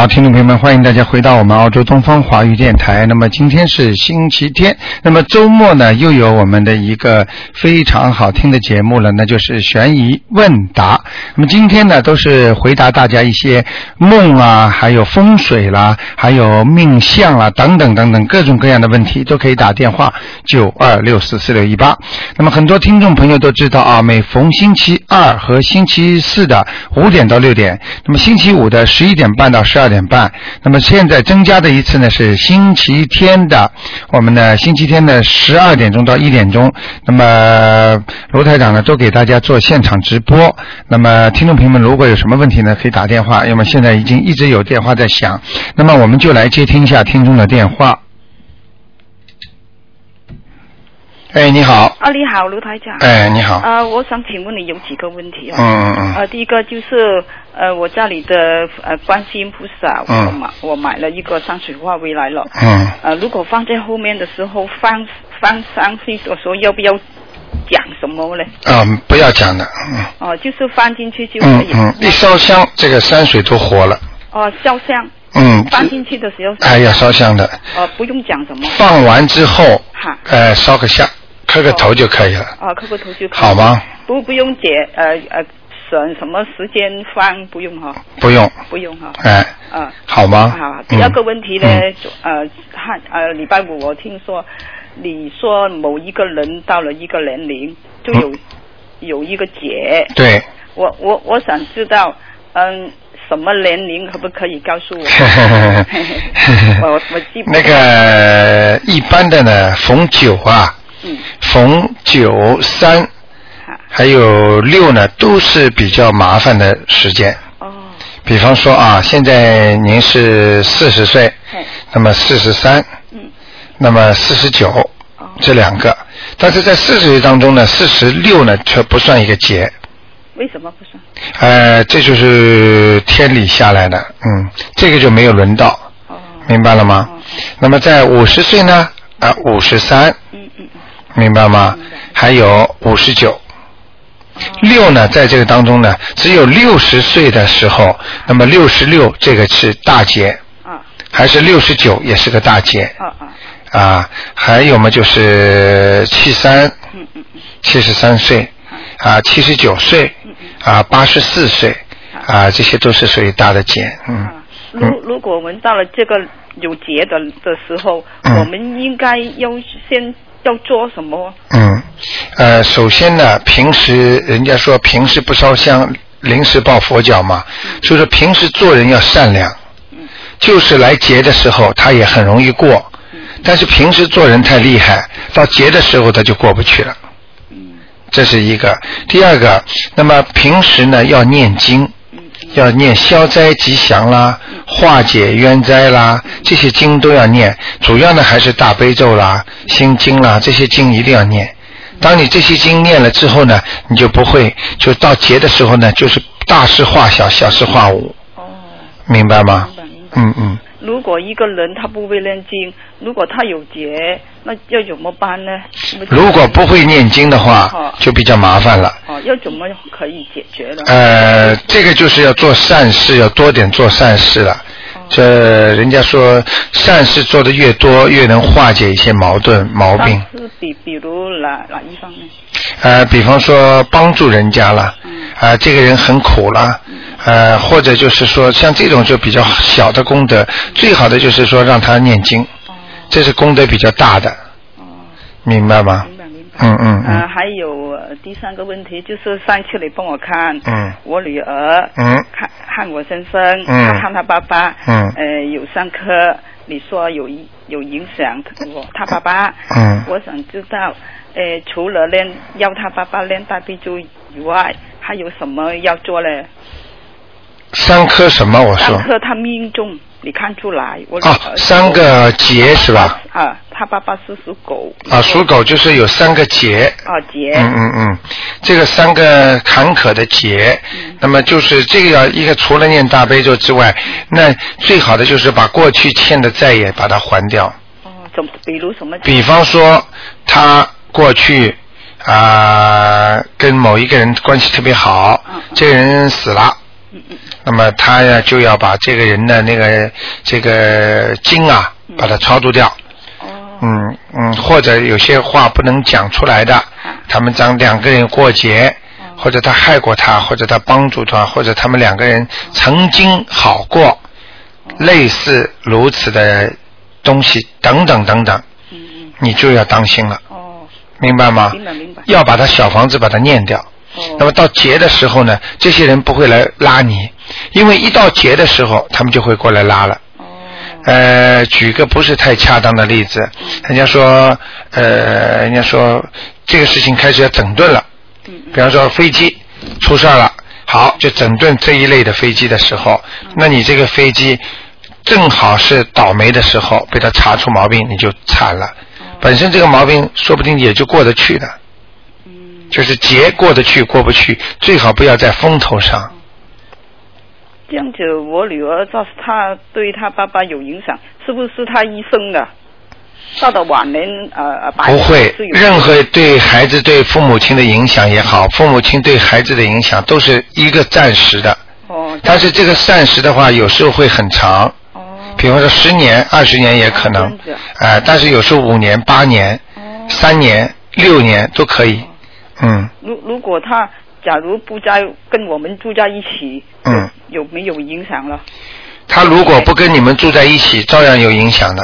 好，听众朋友们，欢迎大家回到我们澳洲东方华语电台。那么今天是星期天，那么周末呢又有我们的一个非常好听的节目了，那就是悬疑问答。那么今天呢都是回答大家一些梦啊，还有风水啦，还有命相啦等等等等各种各样的问题，都可以打电话九二六四四六一八。那么很多听众朋友都知道啊，每逢星期二和星期四的五点到六点，那么星期五的十一点半到十二点半，那么现在增加的一次呢是星期天的，我们呢星期天的十二点钟到一点钟，那么罗台长呢都给大家做现场直播。那么听众朋友们如果有什么问题呢，可以打电话，因为现在已经一直有电话在响，那么我们就来接听一下听众的电话。哎，你好，啊，你好，卢台长。哎，你好，呃，我想请问你有几个问题啊。嗯嗯嗯，呃，第一个就是呃，我家里的呃观世音菩萨，嗯我买我买了一个山水画回来了。嗯，呃，如果放在后面的时候放放上去的时候，要不要讲什么呢？啊，不要讲的，嗯哦、就是放进去就可以。嗯嗯，一烧香，这个山水都活了，哦、烧香嗯，放进去的时候，哎要烧香的，呃，不用讲什么。放完之后，哈。呃，烧个香，磕个头就可以了，哦，磕个头就可以。好？吗？不不用解呃呃省什么时间放，不用哈、不用，不用哈、哎，啊。好吗？好，第二个问题呢，嗯呃，汉呃，礼拜五我听说你说某一个人到了一个年龄就有、有一个劫，对，我我我想知道，嗯，什么年龄可不可以告诉我？我我记不那个一般的呢，逢九啊，嗯。逢九三好。还有六呢，都是比较麻烦的时间。哦。比方说啊，现在您是四十岁，嘿。那么四十三，嗯。那么四十九哦。这两个，但是在四十岁当中呢，四十六呢却不算一个节，为什么不算？呃，这就是天理下来的，嗯，这个就没有轮到，哦。明白了吗？哦。那么在五十岁呢，啊五十三，嗯嗯嗯明白吗？还有五十九。哦六呢，在这个当中呢，只有六十岁的时候，那么六十六这个是大节，啊。还是六十九也是个大节啊啊。啊？还有嘛，就是七三、七十三岁。啊，七十九岁。啊，八十四岁。啊，这些都是属于大的节，嗯。啊，如如果我们到了这个有节的的时候，嗯。我们应该优先要做什么？嗯，呃，首先呢，平时人家说平时不烧香，临时抱佛脚嘛，所以说平时做人要善良，嗯就是来劫的时候他也很容易过，但是平时做人太厉害，到劫的时候他就过不去了，嗯。这是一个。第二个，那么平时呢要念经，嗯要念消灾吉祥啦、化解冤灾啦，这些经都要念。主要呢还是大悲咒啦、心经啦，这些经一定要念。当你这些经念了之后呢，你就不会就到劫的时候呢，就是大事化小，小事化无，哦，明白吗。嗯嗯。如果一个人他不会念经，如果他有劫，那要怎么办呢？如果不会念经的话哦，就比较麻烦了。哦，要怎么可以解决呢？呃，这个就是要做善事，要多点做善事了。哦这人家说，善事做的越多，越能化解一些矛盾毛病。是比比如哪哪一方面？呃，比方说帮助人家了，嗯啊、这个人很苦了，呃，或者就是说像这种就比较小的功德，最好的就是说让他念经，哦这是功德比较大的，哦，明白吗？明白明白。嗯嗯嗯，嗯还有呃第三个问题就是上次你帮我看，嗯我女儿，嗯看看我先生，嗯她看他爸爸，嗯呃，有三颗，你说有有影响我他爸爸，嗯我想知道，呃，除了练要他爸爸练大悲咒以外，还有什么要做呢？三颗什么？我说三颗他命中，你看出来？我哦，三个结是吧？啊，他爸爸是属狗。啊，属狗就是有三个劫。啊劫。嗯嗯嗯，这个三个坎坷的劫，嗯那么就是这个要一个除了念大悲咒之外，那最好的就是把过去欠的债也把它还掉。哦，怎么？比如什么？比方说，他过去啊、跟某一个人关系特别好，嗯这个人死了，那么他呀就要把这个人的那个这个经啊，把它超度掉。哦嗯嗯，或者有些话不能讲出来的，他们当两个人过节，或者他害过他，或者他帮助他，或者他们两个人曾经好过，类似如此的东西等等等等，你就要当心了，哦，明白吗？明白明白。要把他小房子把它念掉。哦那么到节的时候呢，这些人不会来拉你，因为一到节的时候，他们就会过来拉了。哦呃，举个不是太恰当的例子，人家说，呃，人家说这个事情开始要整顿了，嗯。比方说飞机出事儿了，好，就整顿这一类的飞机的时候，那你这个飞机正好是倒霉的时候，被他查出毛病，你就惨了。本身这个毛病说不定也就过得去的，嗯。就是节过得去过不去，最好不要在风头上。这样子，我女儿她对她爸爸有影响，是不是她一生的？到了晚年，呃，白不会任何对孩子对父母亲的影响也好，父母亲对孩子的影响都是一个暂时的，哦但是这个暂时的话，有时候会很长，哦。比方说十年、二十年也可能。哎、但是有时候五年、八年、哦，三年、六年都可以，嗯，如如果他假如不在跟我们住在一起，嗯，有没有影响了？他如果不跟你们住在一起，照样有影响的，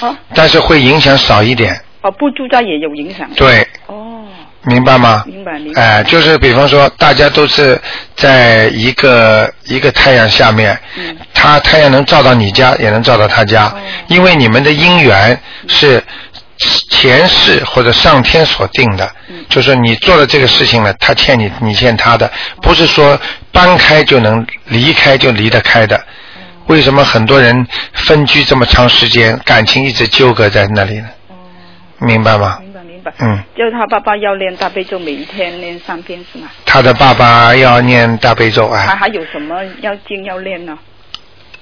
啊，但是会影响少一点，哦，不住在也有影响。。对，哦，明白吗？明白明白。哎、就是比方说，大家都是在一个一个太阳下面，嗯他太阳能照到你家，也能照到他家，哦因为你们的姻缘是前世或者上天所定的，嗯就是你做了这个事情了，他欠你，你欠他的，不是说搬开就能离开就离得开的。哦为什么很多人分居这么长时间，感情一直纠葛在那里呢？哦，明白吗？明白明白。嗯，就是他爸爸要念大悲咒，每一天念三遍是吗？他的爸爸要念大悲咒啊。他还有什么要经要念呢？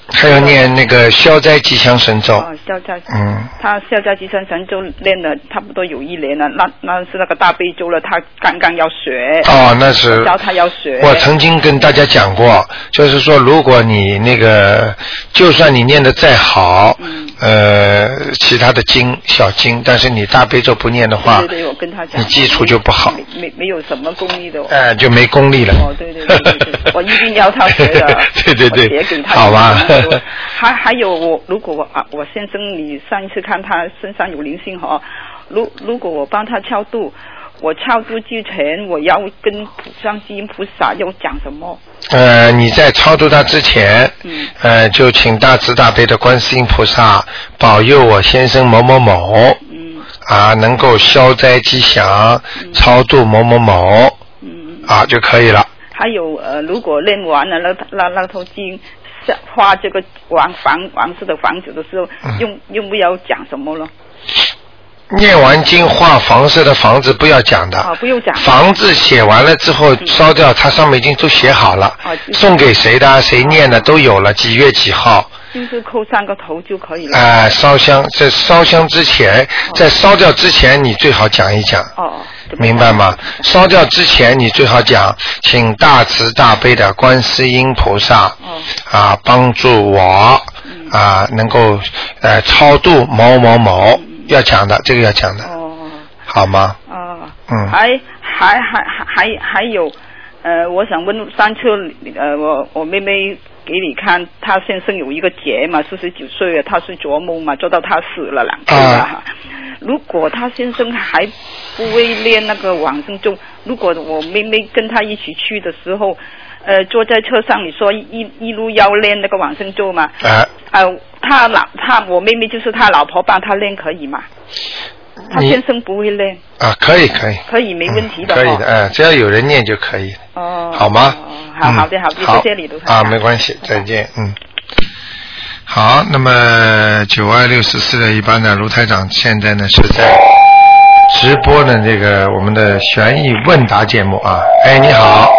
还要念那个消灾吉祥神咒。哦，消灾。嗯，他消灾吉祥神咒练了差不多有一年了，那那是那个大悲咒了，他刚刚要学。哦，那是教他要学。我曾经跟大家讲过，就是说，如果你那个，就算你念的再好，嗯呃，其他的经小经，但是你大悲咒不念的话，对对对，我跟他讲。你基础就不好没没没有什么功力的。哦哎、就没功力了。哦，对对对对对，我一定要他学的。对对对我写给他。好吧 还还有我，如果我啊，我先生，你上一次看他身上有灵性哈，如如果我帮他超度，我超度之前，我要跟普上观音菩萨要讲什么？呃，你在超度他之前，嗯呃，就请大慈大悲的观世音菩萨保佑我先生某某某嗯啊，能够消灾吉祥，超度某某某嗯。啊就可以了。还有呃，如果练完了那那那头经，下画这个王房王室的房子的时候，嗯用用不要讲什么了？念完经画房色的房子不要讲的，啊，不用讲。房子写完了之后烧掉，它上面已经都写好了，送给谁的，谁念的都有了，几月几号。就是扣三个头就可以了。啊、烧香在烧香之前，在烧掉之前，你最好讲一讲，哦，明白吗？烧掉之前，你最好讲，请大慈大悲的观世音菩萨哦，啊帮助我啊能够呃超度某某某，要讲的，这个要讲的，哦。好吗？哦，嗯。还还还还还还有，呃，我想问上次呃我我妹妹给你看，他先生有一个结嘛，四十九岁了，他是做梦嘛，做到他死了两次了啊哈。如果他先生还不会练那个往生咒，如果我妹妹跟他一起去的时候，呃，坐在车上，你说一一路要练那个往生咒嘛？啊，呃，他老他我妹妹就是他老婆帮他练可以吗？他你先生不会累，啊可以可以，可以没问题的、可以的，哎、只要有人念就可以，哦，好吗？哦好嗯好的好。的，谢谢你卢台啊，没关系，再见，嗯。好，那么九二六十四的一班呢卢台长现在呢是在直播的这个我们的悬疑问答节目啊。哎，你好，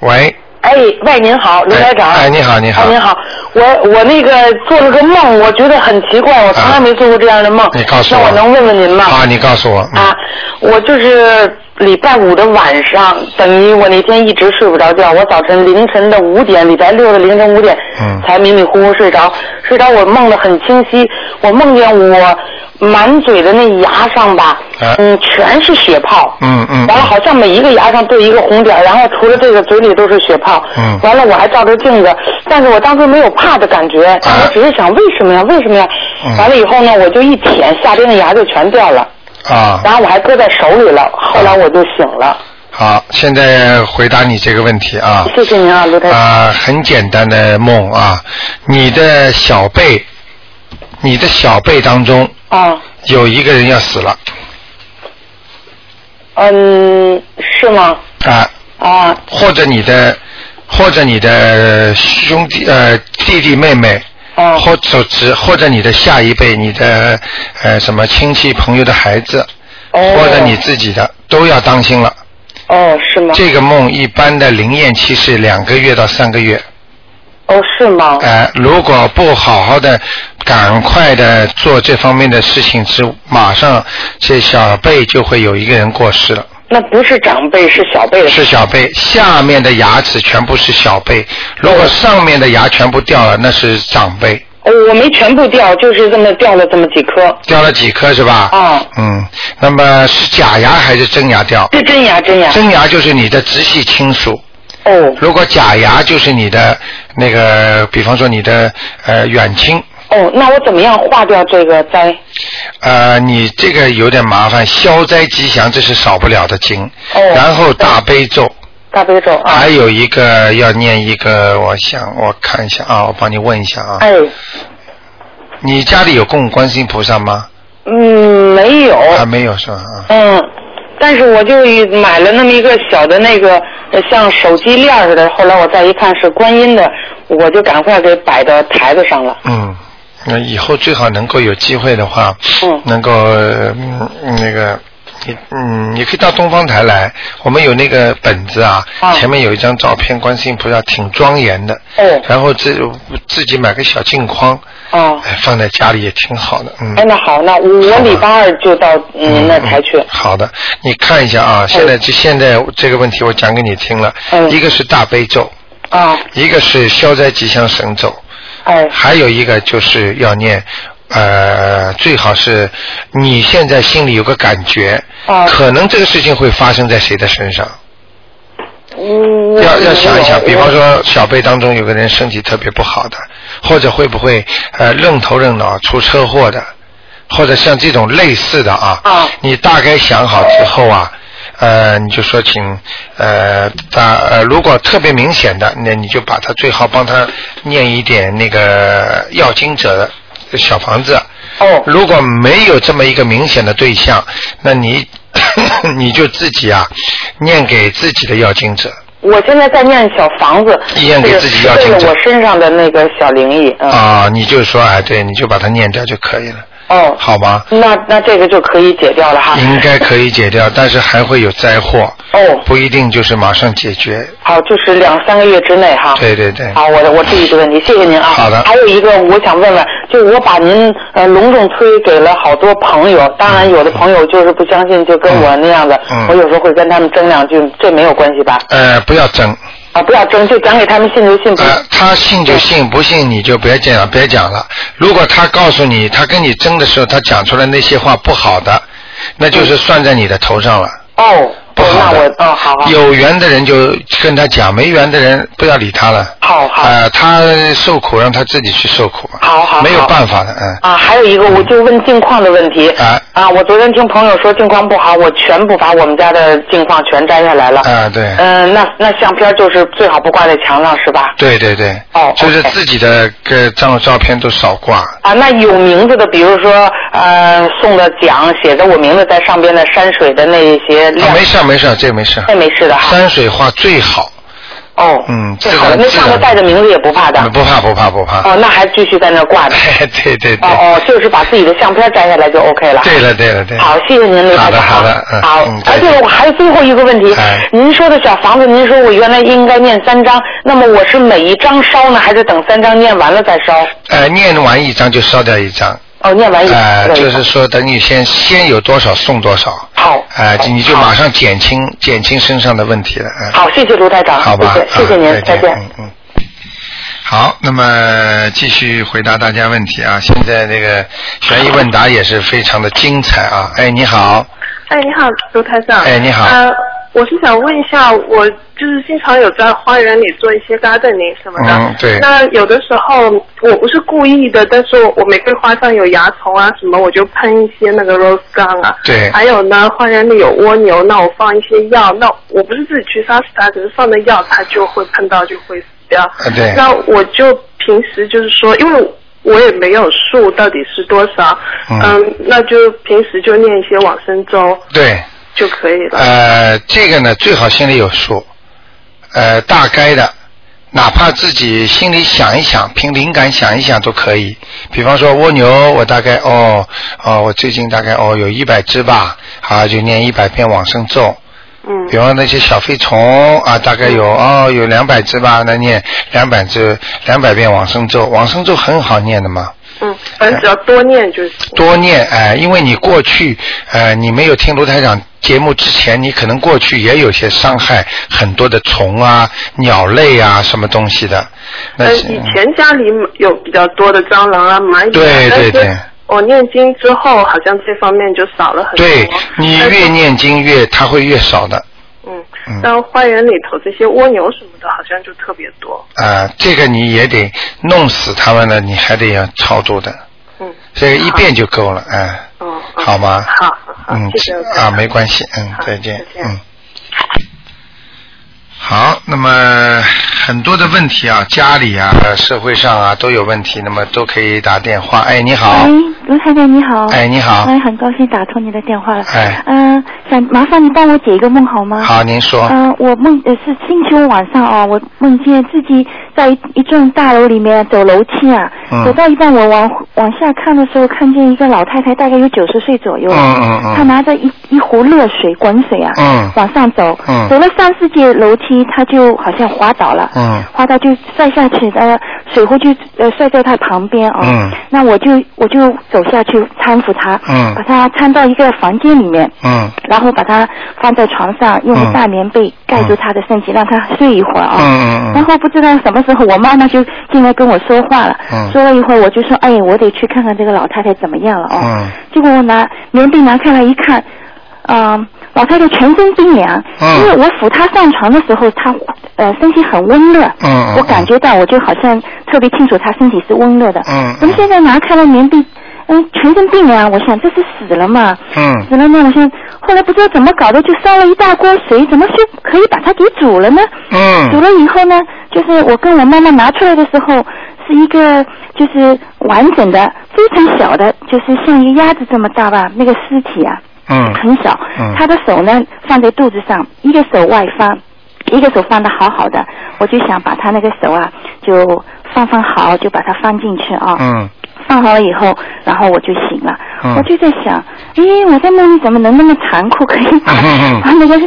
喂，哎，喂，您好，卢台长。哎哎你好你好哎，您好，我我那个做了个梦，我觉得很奇怪，我从来没做过这样的梦。你告诉我那我能问问您吗？啊，你告诉我，嗯、啊，我就是礼拜五的晚上，等于我那天一直睡不着觉，我早晨凌晨的五点，礼拜六的凌晨五点，嗯才迷迷糊糊睡着。睡着我梦的很清晰，我梦见我满嘴的那牙上吧，啊嗯，全是血泡。嗯嗯完了，好像每一个牙上都有一个红点，然后除了这个嘴里都是血泡。嗯完了，我还照着镜子，但是我当时没有怕的感觉，但我只是想为什么呀？为什么呀？嗯完了以后呢，我就一舔，下边的牙就全掉了。啊，然后我还搁在手里了，后来我就醒了。好，现在回答你这个问题啊。谢谢您啊，卢台长。啊，很简单的梦啊，你的小背，你的小背当中啊，有一个人要死了嗯，是吗？啊，啊，或者你的，或者你的兄弟呃弟弟妹妹，哦或者只或者你的下一辈，你的呃什么亲戚朋友的孩子，哦，或者你自己的都要当心了。哦，是吗？这个梦一般的灵验期是两个月到三个月。哦，是吗？呃，如果不好好的、赶快的做这方面的事情，是马上这小辈就会有一个人过世了。那不是长辈，是小辈。是小辈，下面的牙齿全部是小辈，如果上面的牙全部掉了，那是长辈。哦，我没全部掉，就是这么掉了这么几颗。掉了几颗是吧？啊嗯，那么是假牙还是真牙掉？是真牙真牙。真牙就是你的直系亲属，哦如果假牙就是你的那个，比方说你的呃远亲。哦，那我怎么样化掉这个灾？呃，你这个有点麻烦，消灾吉祥这是少不了的经。哦然后大悲咒，大悲咒啊。还有一个要念一个，我想我看一下啊，我帮你问一下啊。哎，你家里有供观世音菩萨吗？嗯，没有。还没有是吧？啊，嗯，但是我就买了那么一个小的那个呃像手机链似的，后来我再一看是观音的，我就赶快给摆到台子上了。嗯，那以后最好能够有机会的话，嗯能够嗯那个。你嗯，你可以到东方台来，我们有那个本子啊，啊前面有一张照片，观世音菩萨挺庄严的，哦然后自自己买个小镜框，哦，哎，放在家里也挺好的，嗯。哎，那好，那我礼拜二就到您那台去。嗯好的，你看一下啊，现在这现在这个问题我讲给你听了，嗯一个是大悲咒，啊，一个是消灾吉祥神咒，哎，还有一个就是要念。呃，最好是你现在心里有个感觉，啊可能这个事情会发生在谁的身上，嗯，要要想一想，比方说小辈当中有个人身体特别不好的，或者会不会呃愣头愣脑出车祸的，或者像这种类似的啊，啊你大概想好之后啊，呃，你就说请呃他呃如果特别明显的，那你就把他最好帮他念一点那个要经者的小房子。哦如果没有这么一个明显的对象，那你 你就自己啊念给自己的要经者。我现在在念小房子，念给自己要经者了我身上的那个小灵异，嗯，啊，你就说哎，对，你就把它念掉就可以了，哦，好吗？那那这个就可以解掉了哈。应该可以解掉，但是还会有灾祸，哦，不一定就是马上解决。好，就是两三个月之内哈。对对对，好，我我注意这个问题，谢谢您啊。好的还有一个我想问问，就我把您呃隆重推给了好多朋友，当然有的朋友就是不相信，就跟我那样的，嗯我有时候会跟他们争两句，这没有关系吧？呃，不要争，啊，不要争，就讲给他们信就信，不、呃，他信就信，不信你就别讲了，别讲了。如果他告诉你，他跟你争的时候，他讲出来那些话不好的，那就是算在你的头上了。哦，不好的那我哦好好有缘的人就跟他讲，没缘的人不要理他了。好好呃，他受苦让他自己去受苦嘛。好好没有办法的，嗯。啊，还有一个，我就问镜框的问题。啊啊，我昨天听朋友说镜框不好，我全部把我们家的镜框全摘下来了。啊，对。嗯、那那相片就是最好不挂在墙上，是吧？对对对，哦就是自己的个照照片都少挂。啊，那有名字的，比如说呃送的奖，写着我名字在上边的山水的那一些啊，亮，没事儿没事，这个没事儿。那没事的哈。山水画最好，哦，嗯最好的，那上面带着名字也不怕的。不怕不怕不怕。哦，那还继续在那挂着。对对对。哦哦，就是把自己的相片摘下来就 OK 了。对了对了对。好，谢谢您，刘好的。好的嗯好嗯，而且我还有最后一个问题哎，您说的小房子，您说我原来应该念三张，那么我是每一张烧呢，还是等三张念完了再烧？呃，念完一张就烧掉一张。哦，念完一呃，个就是说等你先先有多少送多少，好，呃，好你就马上减轻减轻身上的问题了，嗯。好，谢谢卢台长，好吧，谢谢，谢谢您，啊再见。嗯嗯。好，那么继续回答大家问题啊！现在这个悬疑问答也是非常的精彩啊！哎，你好，哎，你好，卢台长。哎你好呃，我是想问一下，我就是经常有在花园里做一些 gardening 什么的。嗯对那有的时候我不是故意的，但是我玫瑰花上有蚜虫啊什么，我就喷一些那个 rose gun 啊。对还有呢，花园里有蜗牛，那我放一些药，那我不是自己去杀死它，只是放的药，它就会碰到就会死掉。啊对那我就平时就是说，因为我也没有数到底是多少，嗯那就平时就念一些往生咒对，就可以了。呃，这个呢最好心里有数，呃，大概的，哪怕自己心里想一想，凭灵感想一想都可以。比方说蜗牛，我大概哦哦，我最近大概哦有一百只吧，啊就念一百遍往生咒。嗯比方那些小飞虫啊，大概有哦有两百只吧，那念两百只两百遍往生咒，往生咒很好念的嘛。嗯，反正只要多念就行。多念哎、因为你过去呃你没有听卢台长节目之前，你可能过去也有些伤害很多的虫啊、鸟类啊什么东西的。那嗯，是以前家里有比较多的蟑螂啊、蚂蚁啊，对对对我念经之后，好像这方面就少了很多。对你越念经越它会越少的。嗯嗯，但花园里头这些蜗牛什么的，好像就特别多。啊、这个你也得弄死它们了，你还得要操作的。嗯，这个一遍就够了，哎、哦，哦好吗？好，好，嗯谢谢啊，没关系，嗯，再见再，见嗯。好，那么很多的问题啊，家里啊、社会上啊都有问题，那么都可以打电话。哎，你好，喂，卢太太你好。哎，你好，哎，很高兴打通你的电话了。哎嗯、想麻烦你帮我解一个梦好吗？。好，您说，嗯、我梦呃是星期五晚上哦，我梦见自己在一一幢大楼里面走楼梯啊，嗯走到一半我往往下看的时候，看见一个老太太，大概有九十岁左右，嗯嗯嗯她拿着一一壶热水滚水啊，嗯往上走，嗯走了三四阶楼梯，她就好像滑倒了，嗯滑倒就摔下去，呃，水壶就呃摔在她旁边啊、嗯那我就我就走下去搀扶她，嗯。把她搀到一个房间里面，嗯。然后把她放在床上，用嗯个大棉被盖住她的身体，让她睡一会儿啊。嗯嗯嗯。然后不知道什么时候，我妈妈就进来跟我说话了。嗯。说了一会儿，我就说：“哎，我得去看看这个老太太怎么样了哦。嗯。结果我拿棉被拿开来一看，嗯、老太太全身冰凉，嗯。因为我扶她上床的时候，她呃身体很温热，嗯嗯我感觉到，我就好像特别清楚她身体是温热的。嗯怎么现在拿开了棉被，嗯，全身病凉？我想这是死了嘛？嗯死了呢，我想后来不知道怎么搞的，就烧了一大锅水，怎么就可以把它给煮了呢？嗯煮嗯了以后呢，就是我跟我妈妈拿出来的时候，是一个就是完整的、非常小的，就是像一个鸭子这么大吧，那个尸体啊，嗯很小。嗯她的手呢放在肚子上，一个手外翻，一个手放的好好的，我就想把他那个手啊就放放好，就把它放进去啊。嗯放好了以后，然后我就醒了。嗯我就在想，诶，我在梦里怎么能那么残酷，可以把、那个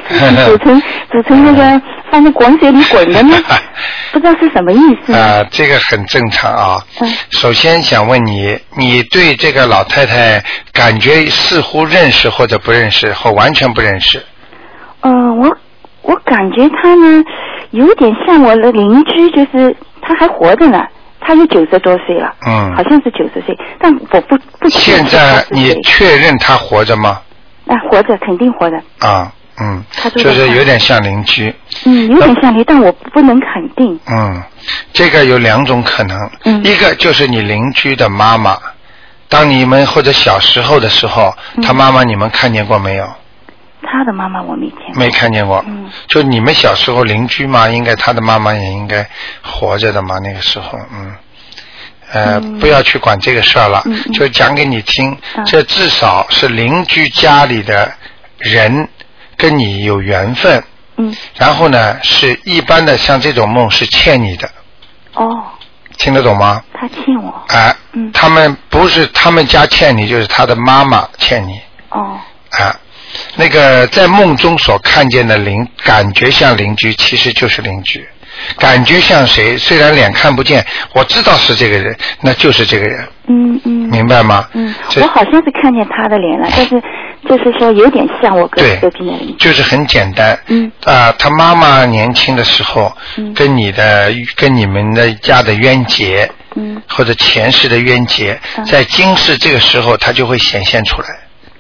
煮成煮成那个放在滚水里滚的呢？不知道是什么意思。啊、这个很正常啊。嗯首先想问你，你对这个老太太感觉似乎认识或者不认识，或完全不认识？嗯、我我感觉她呢有点像我的邻居，就是她还活着呢，他有九十多岁了，嗯好像是九十岁，但我不不确定现在你确认他活着吗？啊活着，肯定活着，啊，嗯他，就是有点像邻居。嗯，有点像你，但我不能肯定。嗯，这个有两种可能，嗯一个就是你邻居的妈妈，当你们或者小时候的时候，嗯她妈妈你们看见过没有？他的妈妈我没见过。没看见过。嗯就你们小时候邻居嘛，应该他的妈妈也应该活着的嘛，那个时候，嗯。呃，嗯不要去管这个事儿了，就讲给你听。嗯这至少是邻居家里的人跟你有缘分，嗯，然后呢，是一般的像这种梦是欠你的，哦，听得懂吗？他欠我。哎、嗯他们不是他们家欠你，就是他的妈妈欠你哦，啊。那个在梦中所看见的邻，感觉像邻居，其实就是邻居。感觉像谁，虽然脸看不见，我知道是这个人，那就是这个人，嗯嗯。明白吗？嗯，我好像是看见他的脸了，但是就是说有点像我隔对隔壁那里。就是很简单。嗯啊，他妈妈年轻的时候，嗯跟你的跟你们的家的冤结，嗯或者前世的冤结，嗯在今世这个时候，他就会显现出来，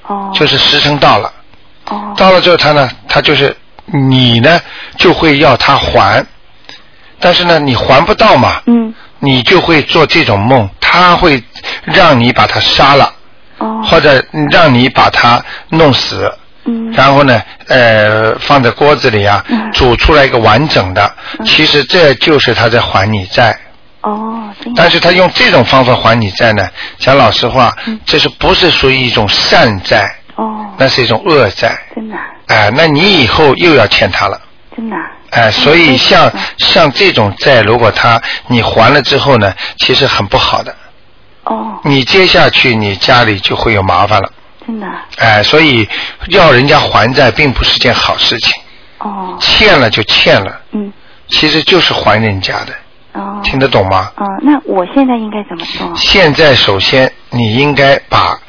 哦。就是时辰到了，哦。到了之后，他呢，他就是你呢，就会要他还，但是呢，你还不到嘛，嗯你就会做这种梦，他会让你把他杀了，哦。或者让你把他弄死，嗯。然后呢，呃，放在锅子里啊，嗯煮出来一个完整的。嗯其实这就是他在还你债，哦，但是他用这种方法还你债呢，讲老实话嗯，这是不是属于一种善债？哦，那是一种恶债。真的啊哎、那你以后又要欠他了。真的啊。哎、所以像嗯像这种债，如果他你还了之后呢，其实很不好的。哦，你接下去你家里就会有麻烦了。真的啊。哎、所以要人家还债并不是件好事情，哦。欠了就欠了，嗯。其实就是还人家的，哦。听得懂吗？哦，那我现在应该怎么做？现在首先你应该把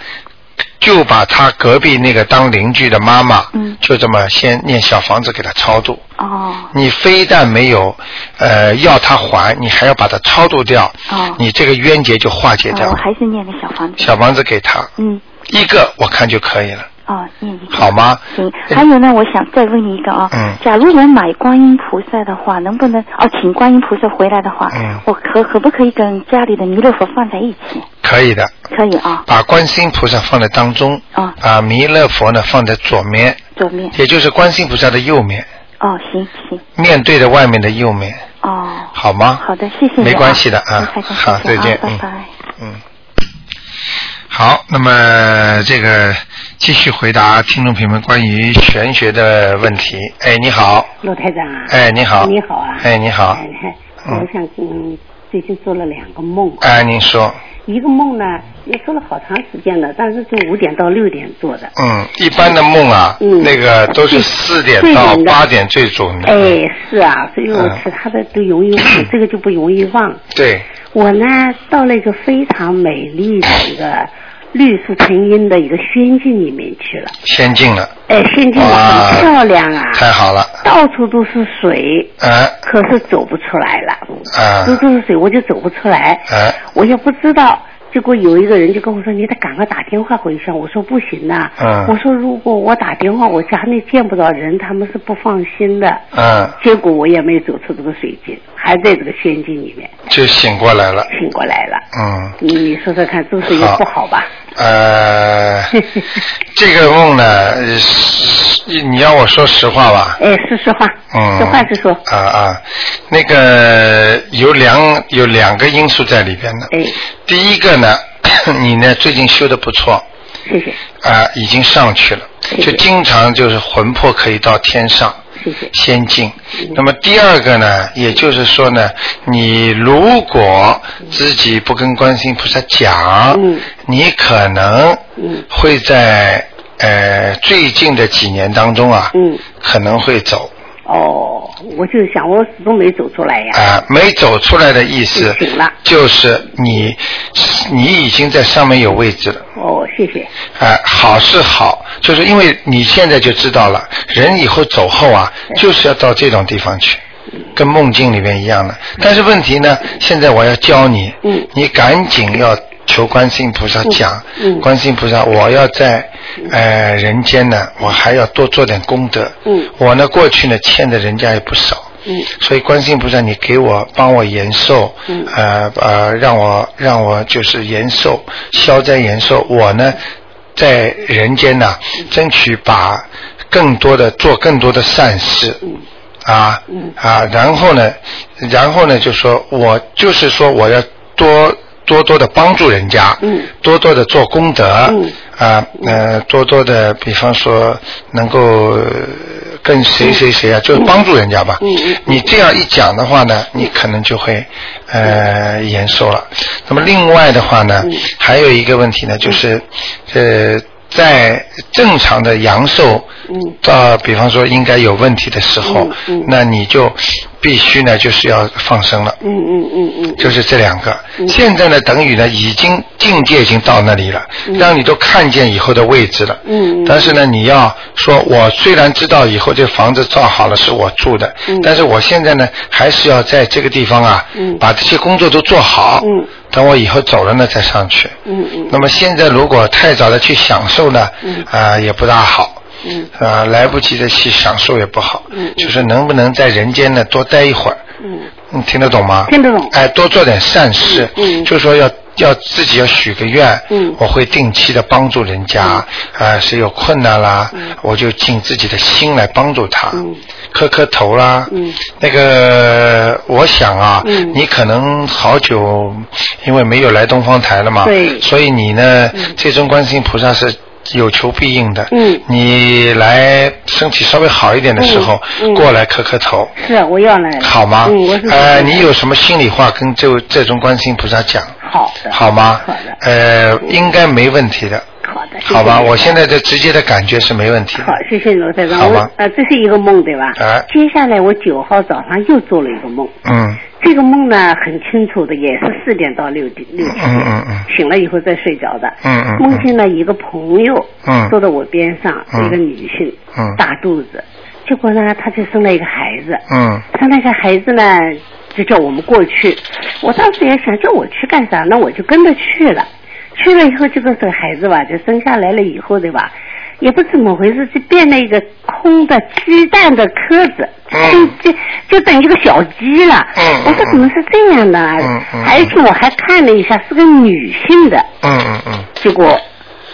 就把他隔壁那个当邻居的妈妈，嗯就这么先念小房子给他超度。哦。你非但没有呃要他还，你还要把他超度掉，哦你这个冤结就化解掉哦我。还是念个小房子。小房子给他嗯。一个，我看就可以了，哦，念一个。好吗？行，还有呢，我想再问你一个啊，嗯假如我买观音菩萨的话，能不能哦，请观音菩萨回来的话，嗯我可可不可以跟家里的弥勒佛放在一起？可以的。可以啊，把观世音菩萨放在当中，啊把弥勒佛呢放在左面，左面。也就是观世音菩萨的右面，哦，行行，面对着外面的右面，哦，好吗？好的，谢谢。没关系的啊好再见嗯拜拜。嗯。好，那么这个继续回答听众朋友们关于玄学的问题。哎，你好，陆台长啊。哎，你好，你好啊。哎，你好我想嗯，最近做了两个梦。哎，您说，一个梦呢，也做了好长时间了，但是就五点到六点做的。嗯，一般的梦啊，嗯那个都是四点到八点最准的。哎，是啊，所以我嗯其他的都容易忘，这个就不容易忘。对，我呢，到了一个非常美丽的一个绿树成荫的一个仙境里面去了。仙境了，哎，仙境哇很漂亮啊，太好了，到处都是水，啊，可是走不出来了。啊都都是水，我就走不出来。啊我也不知道。结果有一个人就跟我说：“你得赶快打电话回去。”我说：“不行呐、嗯我说：“如果我打电话，我家里见不到人，他们是不放心的。”嗯，结果我也没走出这个水晶，还在这个仙境里面就醒过来了，醒过来了。嗯。你你说说看，这是也不好吧？呃，这个梦呢，你要我说实话吧？哎，是实话，嗯。实话实说。啊啊，那个有两有两个因素在里边呢。哎，第一个呢，你呢最近修的不错谢谢，啊、已经上去了，谢谢就经常就是魂魄可以到天上。谢谢。先进。那么第二个呢，也就是说呢，你如果自己不跟观世音菩萨讲，嗯你可能嗯会在呃最近的几年当中啊，嗯可能会走哦，我就想，我始终没走出来呀。啊、没走出来的意思就是你你已经在上面有位置了。哦，谢谢。啊、好是好，就是因为你现在就知道了，人以后走后啊，就是要到这种地方去，跟梦境里面一样的。但是问题呢，现在我要教你，嗯你赶紧要求观世音菩萨讲，嗯嗯。观世音菩萨，我要在呃人间呢，我还要多做点功德。嗯。我呢过去呢欠的人家也不少。嗯。所以观世音菩萨，你给我帮我延寿，嗯。呃呃，让我让我就是延寿，消灾延寿。我呢，在人间呢、争取把更多的做更多的善事，啊嗯。啊，然后呢，然后呢，就说我就是说我要多多多的帮助人家，嗯。多多的做功德，嗯。啊呃，多多的，比方说能够呃跟谁谁谁啊，就是帮助人家吧。嗯嗯你这样一讲的话呢，你可能就会呃延寿了。那么另外的话呢，嗯。还有一个问题呢，就是呃在正常的阳寿嗯。到比方说应该有问题的时候，嗯嗯。那你就必须呢就是要放生了。嗯嗯嗯嗯，就是这两个。嗯。现在呢，等于呢，已经境界已经到那里了，让你都看见以后的位置了。嗯嗯。但是呢，你要说，我虽然知道以后这房子造好了是我住的，嗯。但是我现在呢，还是要在这个地方啊，嗯。把这些工作都做好。嗯等我以后走了呢，再上去。嗯嗯那么现在如果太早的去享受呢，嗯啊、也不大好。嗯啊、来不及的去享受也不好。嗯嗯就是能不能在人间呢多待一会儿？嗯你听得懂吗？听得懂哎，多做点善事，嗯嗯就说要要自己要许个愿，嗯。我会定期的帮助人家，啊，谁有困难啦，我就尽自己的心来帮助他，嗯。磕磕头啦，嗯。那个我想啊，嗯。你可能好久因为没有来东方台了嘛，对。所以你呢，嗯。这尊观世音菩萨是。有求必应的，嗯你来身体稍微好一点的时候，嗯嗯过来磕磕头，是啊我要来。好吗？嗯，我是呃，你有什么心里话跟这这种观世音菩萨讲？好的。好吗？好的。呃，应该没问题的。好的。谢谢好吧，我现在的直接的感觉是没问题。好，谢谢罗台长。好吗我呃，这是一个梦对吧？啊接下来我九号早上又做了一个梦，嗯这个梦呢很清楚的，也是四点到六点六点。嗯嗯嗯醒了以后再睡着的。嗯嗯嗯梦见了一个朋友，嗯坐在我边上，嗯一个女性，嗯大肚子，结果呢，她就生了一个孩子，嗯生了一个孩子呢，就叫我们过去。我当时也想，叫我去干啥？那我就跟着去了。去了以后，这个这个孩子吧，就生下来了以后，对吧？也不怎么回事，就变了一个空的鸡蛋的壳子，嗯就就就等于个小鸡了。我说怎么是这样的啊？嗯嗯而且我还看了一下，是个女性的，嗯嗯嗯结果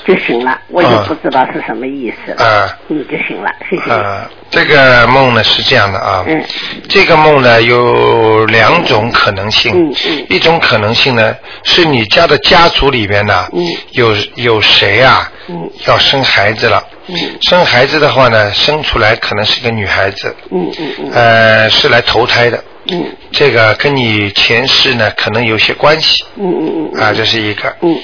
就行了，我就嗯不知道是什么意思了。啊。嗯，就行了，谢谢。呃，这个梦呢是这样的啊，嗯。这个梦呢有两种可能性，嗯嗯。一种可能性呢是你家的家族里边呢，嗯。有有谁啊，嗯。要生孩子了，嗯。生孩子的话呢，生出来可能是个女孩子，嗯嗯嗯。呃，是来投胎的，嗯。这个跟你前世呢可能有些关系。嗯嗯嗯啊，这是一个。嗯。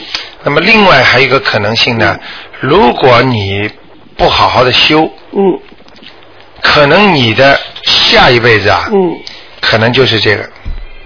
那么另外还有一个可能性呢，如果你不好好的修，嗯。可能你的下一辈子啊，嗯，可能就是这个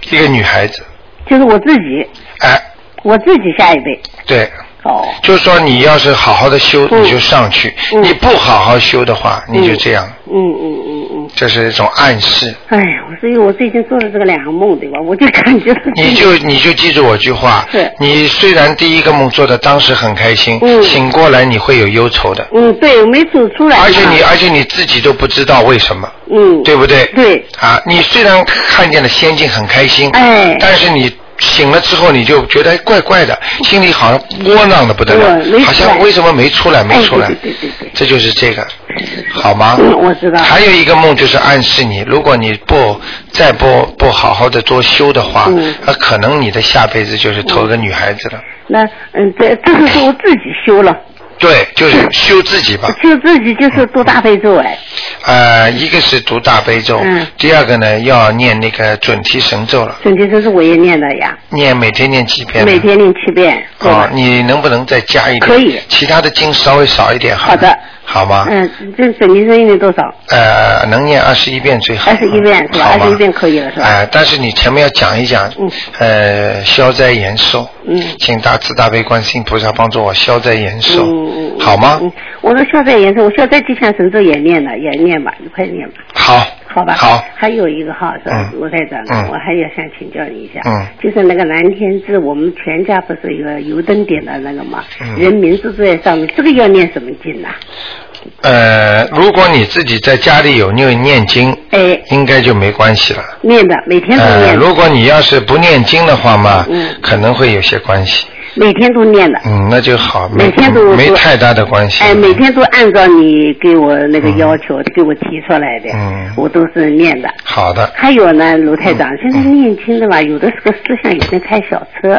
一个女孩子，就是我自己，哎，我自己下一辈。对，哦，就是说你要是好好的修，嗯你就上去；嗯。你不好好修的话，你就这样，嗯嗯嗯嗯。这是一种暗示。哎呀，我所以我最近做了这个两个梦，对吧？我就感觉是你就你就记住我句话。是，你虽然第一个梦做的当时很开心，嗯。醒过来你会有忧愁的，嗯，对，我没走出来。而且你而且你自己都不知道为什么，嗯，对不对？对，啊，你虽然看见了仙境很开心，哎。但是你醒了之后你就觉得怪怪的，心里好像窝囊的不得了好像为什么没出来？没哎出来对对对对对，这就是这个，好吗？嗯我知道。还有一个梦就是暗示你，如果你不再不不好好的多修的话，嗯。那可能你的下辈子就是投个女孩子了。那嗯，这这个是我自己修了，对，就是修自己吧。修自己就是读大悲咒哎。呃，一个是读大悲咒，嗯第二个呢要念那个准提神咒了，准提咒是我也念的呀，念每天念几遍？每天念七遍，对哦，？你能不能再加一点？可以其他的经稍微少一点好。好的。好吗？嗯，这准提咒念多少？呃，能念二十一遍最好。二十一遍是吧二十一遍可以了是吧哎、但是你前面要讲一讲，嗯呃，消灾延寿。嗯请大慈大悲观世音菩萨帮助我消灾延寿，嗯嗯，嗯好吗？嗯，我说消灾延寿，我消灾吉祥神咒也念了，也念吧，你快念吧。好。好吧，好。还有一个哈是吧嗯。罗台长，嗯。我还要想请教你一下，嗯。就是那个蓝天志，我们全家不是有个油灯点的那个嘛，嗯。人名字都在上面，这个要念什么经呐、呃，如果你自己在家里有念念经，哎，应该就没关系了。念的，每天都呃，念。呃，如果你要是不念经的话嘛，嗯。可能会有些关系。每天都念的。嗯，那就好，每天都都没太大的关系。哎，每天都按照你给我那个要求，给我提出来的，嗯。我都是念的。好的，还有呢，卢台嗯。长，现在念经的吧，有的时候思想有点开小车，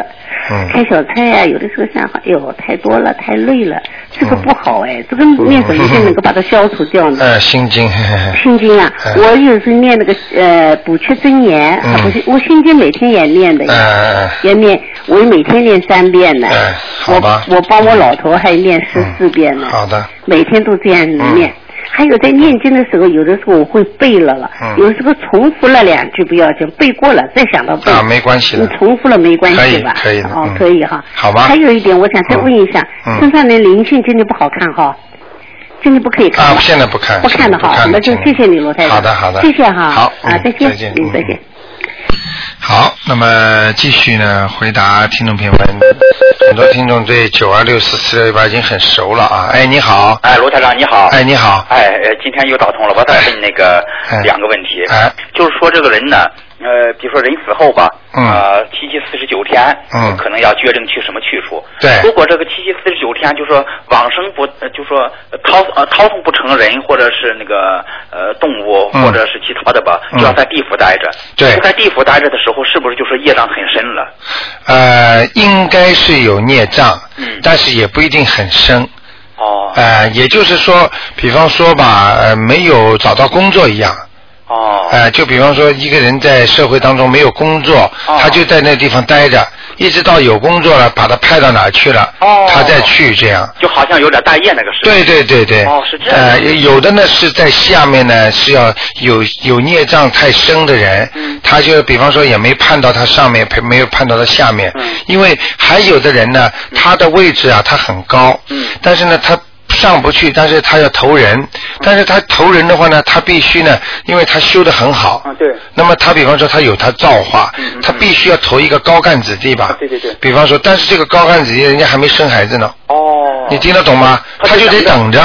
嗯。开小车呀、有的时候想，哎呦，太多了，太累了，这个嗯。不好哎，这个念什么经能够把它消除掉呢？呃，心经，心经啊，嗯我有时候念那个呃补缺真言，不是，我心经每天也念的也念，我每天念三遍。遍呢。哎好吧我我帮我老头还念十四遍呢。好的，每天都这样念。还有在念经的时候，有的时候我会背了了，嗯有时候重复了两句不要紧，背过了再想到背。啊，没关系的你。重复了没关系吧？可以的哦嗯，可以哈。好吧还有一点，我想再问一下，嗯身上的灵性今天不好看哈，今天不可以看啊，现在不看不看的哈，那就谢谢你罗太太。好的好的谢谢哈。好啊嗯，再见，再见。好，那么继续呢，回答听众朋友们。很多听众对九二六四四六一八已经很熟了啊。哎，你好，哎，罗台长你好。哎，你好，哎，呃，今天又打通了，我再问那个哎两个问题。哎就是说这个人呢，呃，比如说人死后吧，嗯呃，七七四十九天，嗯可能要决定去什么去处。对如果这个七七四十九天，就说往生不，呃就说呃逃呃逃生不成人，或者是那个呃动物，嗯或者是其他的吧，嗯就要在地府待着。对在地府待着的时候，是不是就是业障很深了？呃，应该是有孽障，嗯但是也不一定很深。哦呃，也就是说，比方说吧，呃，没有找到工作一样。哦呃，就比方说一个人在社会当中没有工作，哦他就在那地方待着，一直到有工作了，把他派到哪儿去了，哦他再去这样。就好像有点大业那个事。对对对对。哦是这样呃，有的呢是在下面呢是要有有孽障太深的人，嗯他就比方说也没判到他上面，没有判到他下面，嗯因为还有的人呢，他的位置啊他很高，嗯但是呢他。上不去，但是他要投人，但是他投人的话呢，他必须呢，因为他修得很好，啊对那么他比方说他有他造化，他必须要投一个高干子弟吧，啊对对对比方说，但是这个高干子弟人家还没生孩子呢，哦。你听得懂吗？他他就得等着，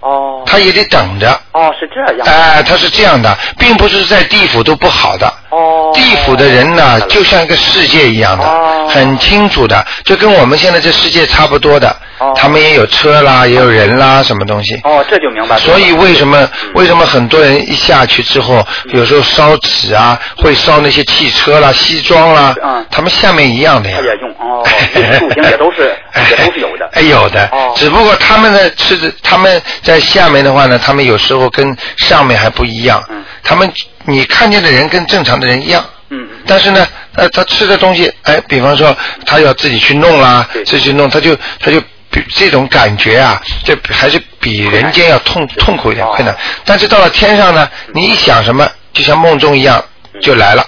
哦。他也得等着。哦，是这样。哎、他是这样的，并不是在地府都不好的。哦。地府的人呢，就像一个世界一样的，哦很清楚的，就跟我们现在这世界差不多的。哦他们也有车啦，也有人啦，什么东西。哦，这就明白了。所以为什么嗯为什么很多人一下去之后，有时候烧纸啊，会烧那些汽车啦、西装啦嗯，他们下面一样的呀他。也用哦，也都是也都是有的。哎，有的哦，只不过他们的吃的，他们在下面的话呢，他们有时候跟上面还不一样。嗯他们你看见的人跟正常的人一样，嗯嗯。但是呢，呃，他吃的东西，哎，比方说他要自己去弄啦，自己去弄，他就他就比这种感觉啊，这还是比人间要痛痛苦一点哦困难。但是到了天上呢，你一想什么，就像梦中一样就来了。哦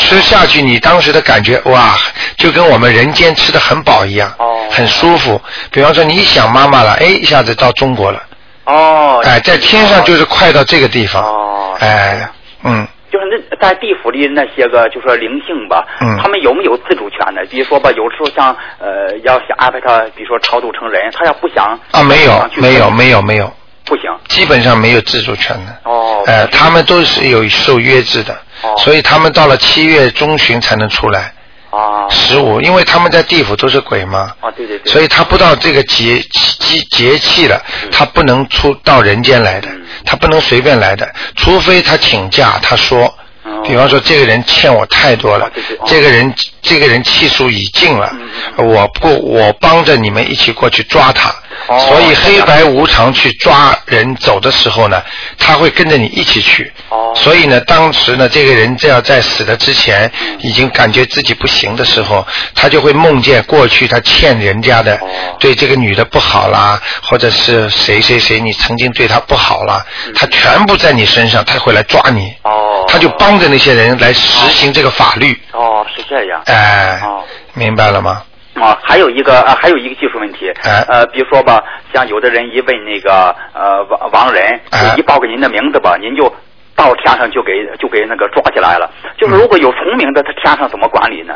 吃下去，你当时的感觉哇，就跟我们人间吃的很饱一样，哦很舒服。比方说，你一想妈妈了，哎，一下子到中国了，哦。哎，在天上就是快到这个地方，哦。哎，嗯，就是那在地府里那些个，就说灵性吧，嗯他们有没有自主权呢？比如说吧，有时候像呃，要想安排他，比如说超度成人，他要不想啊，没有没有，没有，没有，不行。基本上没有自主权的。哦。呃，他们都是有受约制的，哦所以他们到了七月中旬才能出来，啊。十五，因为他们在地府都是鬼嘛，啊，对对对。所以他不到这个节节节气了，他不能出到人间来的嗯，他不能随便来的，除非他请假，他说。哦，比方说这个人欠我太多了这个人这个人气数已尽了嗯，我不我帮着你们一起过去抓他，哦所以黑白无常去抓人走的时候呢，他会跟着你一起去。哦。所以呢，当时呢，这个人只要在死的之前，已经感觉自己不行的时候，他就会梦见过去他欠人家的哦，对这个女的不好啦，或者是谁谁谁你曾经对他不好啦，他全部在你身上，他会来抓你，嗯哦。他就帮着那些人来实行这个法律，哦，是这样。哎哦，明白了吗？啊，还有一个啊，还有一个技术问题，哎呃，比如说吧，像有的人一问那个呃亡亡人，哎就一报给您的名字吧，您就到天上就给就给那个抓起来了。就是嗯如果有重名的，他天上怎么管理呢？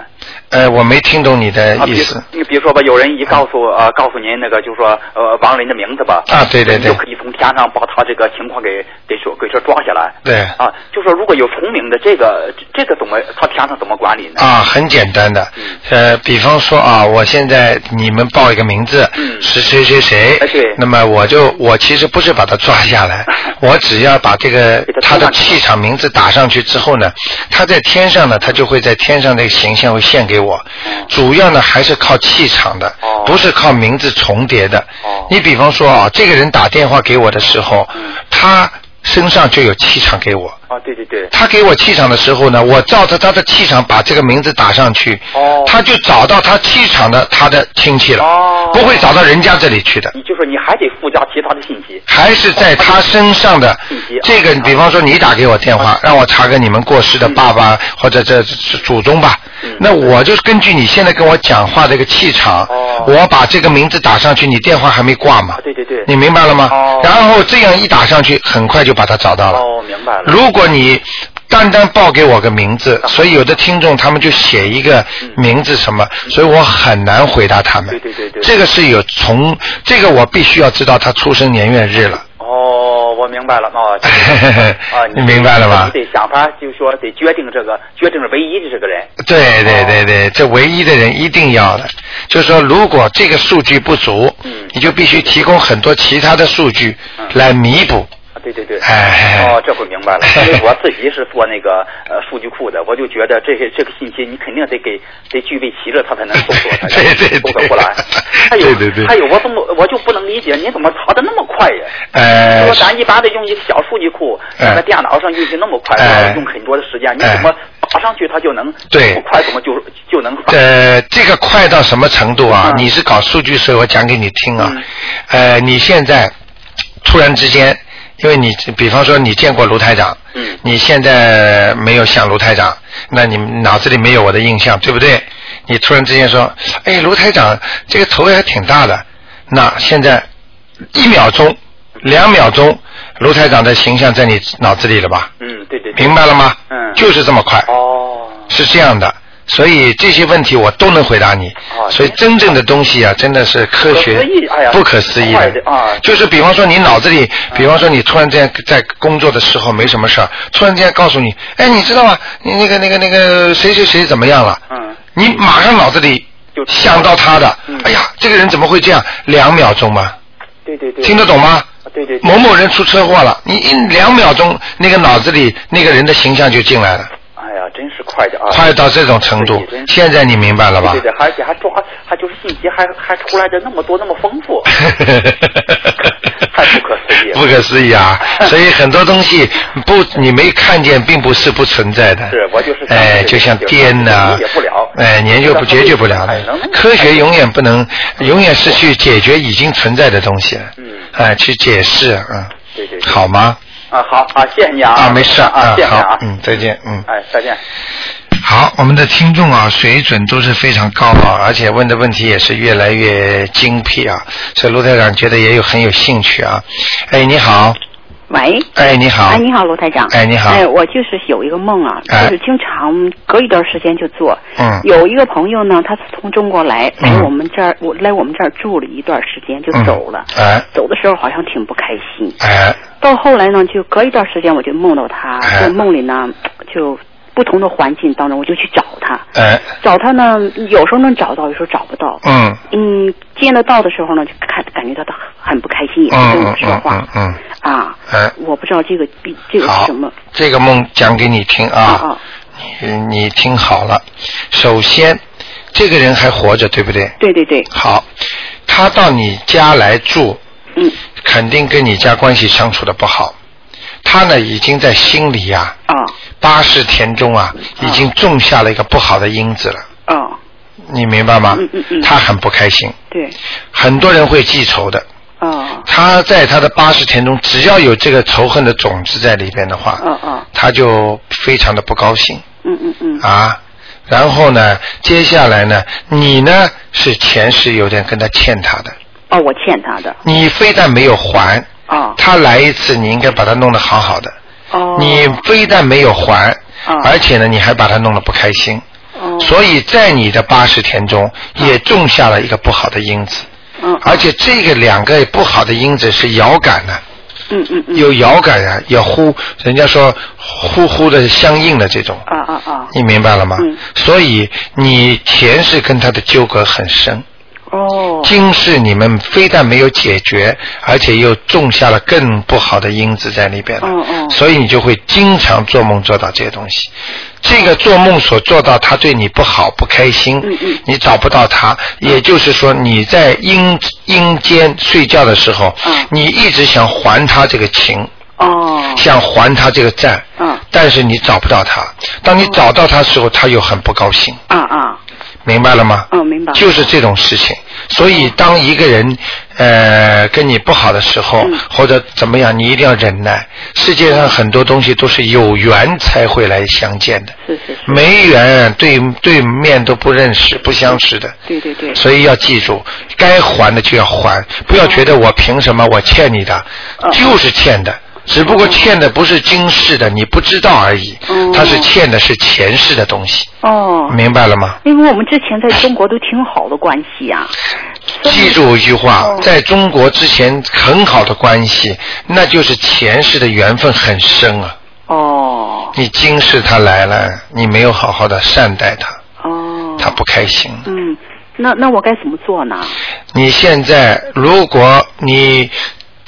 呃，我没听懂你的意思。你比如说吧，有人一告诉呃告诉您那个，就说呃亡人的名字吧，啊对对对就可以从天上把他这个情况给给说给说抓下来。对啊，就说如果有重名的，这个这个怎么他天上怎么管理呢？啊，很简单的，呃，比方说啊，我现在你们报一个名字，嗯是谁谁谁，哎对那么我就我其实不是把他抓下来，我只要把这个他他的气场名字打上去之后呢，他在天上呢，他就会在天上这个形象会献给我，主要呢还是靠气场的，哦不是靠名字重叠的。哦你比方说啊，这个人打电话给我的时候，嗯他身上就有气场给我。哦，对对对。他给我气场的时候呢，我照着他的气场把这个名字打上去，哦他就找到他气场的他的亲戚了，哦不会找到人家这里去的。你就说你还得附加其他的信息。还是在他身上的信息啊这个，比方说你打给我电话，让我查个你们过世的爸爸或者这这祖宗吧，嗯那我就根据你现在跟我讲话这个气场哦，我把这个名字打上去，你电话还没挂嘛啊，？对对对。你明白了吗哦？然后这样一打上去，很快就把他找到了。哦，明白了。如果你单单报给我个名字，所以有的听众他们就写一个名字什么，所以我很难回答他们。对对对对这个是有从这个我必须要知道他出生年月日了。哦，我明白了哦。啊，你明白了吧你得想法，就是说得决定这个，决定是唯一的这个人。对对对对，这唯一的人一定要的，就是说，如果这个数据不足，嗯你就必须提供很多其他的数据嗯来弥补。啊，对对对。哎哦，这回明白了。因为我自己是做那个呃数据库的，我就觉得这些这个信息你肯定得给得具备齐了，他才能搜索，才能搜索过来。还有对对对还有，我怎么我就不能理解，你怎么查的那么快呀？呃说，咱一般的用一个小数据库，哎在电脑上运行那么快，用很多的时间，你哎怎么打上去它就能对快，怎么就就能发？呃，这个快到什么程度啊？嗯你是搞数据，所以我讲给你听啊。嗯呃，你现在突然之间，因为你比方说你见过卢台长，嗯你现在没有像卢台长，那你脑子里没有我的印象，对不对？你突然之间说，哎，卢台长这个头还挺大的，那现在一秒钟、两秒钟，卢台长的形象在你脑子里了吧？嗯，对对对。明白了吗？嗯就是这么快。哦。是这样的，所以这些问题我都能回答你。啊所以真正的东西啊，真的是科学不可思议的啊就是比方说你脑子里，比方说你突然之间在工作的时候没什么事儿，突然之间告诉你，哎，你知道吗？你那个那个那个谁谁谁怎么样了？嗯。你马上脑子里就想到他的嗯，哎呀，这个人怎么会这样？两秒钟嘛，对对对。听得懂吗？对对。某某人出车祸了，你一两秒钟，那个脑子里那个人的形象就进来了。哎呀，真是快的啊！快到这种程度现在你明白了吧？对对，而且还抓，还就是信息还还出来的那么多那么丰富，太不可思议了。不可思议啊！所以很多东西不你没看见，并不是不存在的。是我就是哎，就像就是颠呐、理解不了哎，研究不解决不了。科学永远不能，永远是去解决已经存在的东西。嗯哎，去解释，嗯，对对对好吗？啊，好好，谢谢你啊。啊，没事啊，谢谢啊，。嗯，再见，嗯。哎，再见。好，我们的听众啊，水准都是非常高啊，而且问的问题也是越来越精辟啊，所以卢台长觉得也有很有兴趣啊。哎，你好，喂。哎，你好，哎，你好，罗台长。哎你好哎，我就是有一个梦啊，哎就是经常隔一段时间就做。嗯有一个朋友呢，他从中国来，来嗯我们这儿，我来我们这儿住了一段时间就嗯走了。哎走的时候好像挺不开心。哎到后来呢，就隔一段时间我就梦到他，在梦里呢，就不同的环境当中，我就去找他。哎，找他呢，有时候能找到，有时候找不到。嗯嗯，见得到的时候呢，就看感觉到他很不开心，也不跟我嗯嗯说话嗯。嗯啊，哎我不知道这个比这个是什么。，这个梦讲给你听啊啊，啊你你听好了。首先，这个人还活着，对不对？对对对，好，他到你家来住，嗯肯定跟你家关系相处的不好。他呢，已经在心里呀、啊八世田中啊，已经种下了一个不好的因子了。哦，你明白吗？嗯嗯嗯他很不开心，对。很多人会记仇的。哦他在他的八十田中，只要有这个仇恨的种子在里边的话，啊啊，他就非常的不高兴。嗯嗯嗯。啊。然后呢，接下来呢，你呢是前世有点跟他欠他的，哦，我欠他的。你非但没有还，啊他来一次，你应该把他弄得好好的。哦，你非但没有还，啊。而且呢，你还把他弄得不开心，哦。所以在你的八十天中也种下了一个不好的因子，嗯而且这个两个不好的因子是遥感的，嗯嗯嗯。有遥感啊，有呼，人家说呼呼的相应的这种，啊啊啊。你明白了吗？嗯。所以你前世跟他的纠葛很深，哦。今世你们非但没有解决，而且又种下了更不好的因子在里边了，哦哦所以你就会经常做梦做到这些东西。这个做梦所做到，他对你不好不开心，嗯嗯。你找不到他，也就是说你在阴阴间睡觉的时候，嗯。你一直想还他这个情，哦。想还他这个债，嗯。但是你找不到他。当你找到他的时候，他又很不高兴，啊啊，明白了吗？嗯，明白。就是这种事情。所以，当一个人呃跟你不好的时候，嗯或者怎么样，你一定要忍耐。世界上很多东西都是有缘才会来相见的，是是是，没缘对对面都不认识、不相识的。对对对，所以要记住，该还的就要还，不要觉得我凭什么我欠你的，嗯就是欠的。只不过欠的不是今世的，你不知道而已。哦他是欠的是前世的东西，哦，明白了吗？因为我们之前在中国都挺好的关系呀、记住一句话哦，在中国之前很好的关系，那就是前世的缘分很深啊。哦你今世他来了，你没有好好的善待他，哦，他不开心。嗯，那那我该怎么做呢？你现在如果你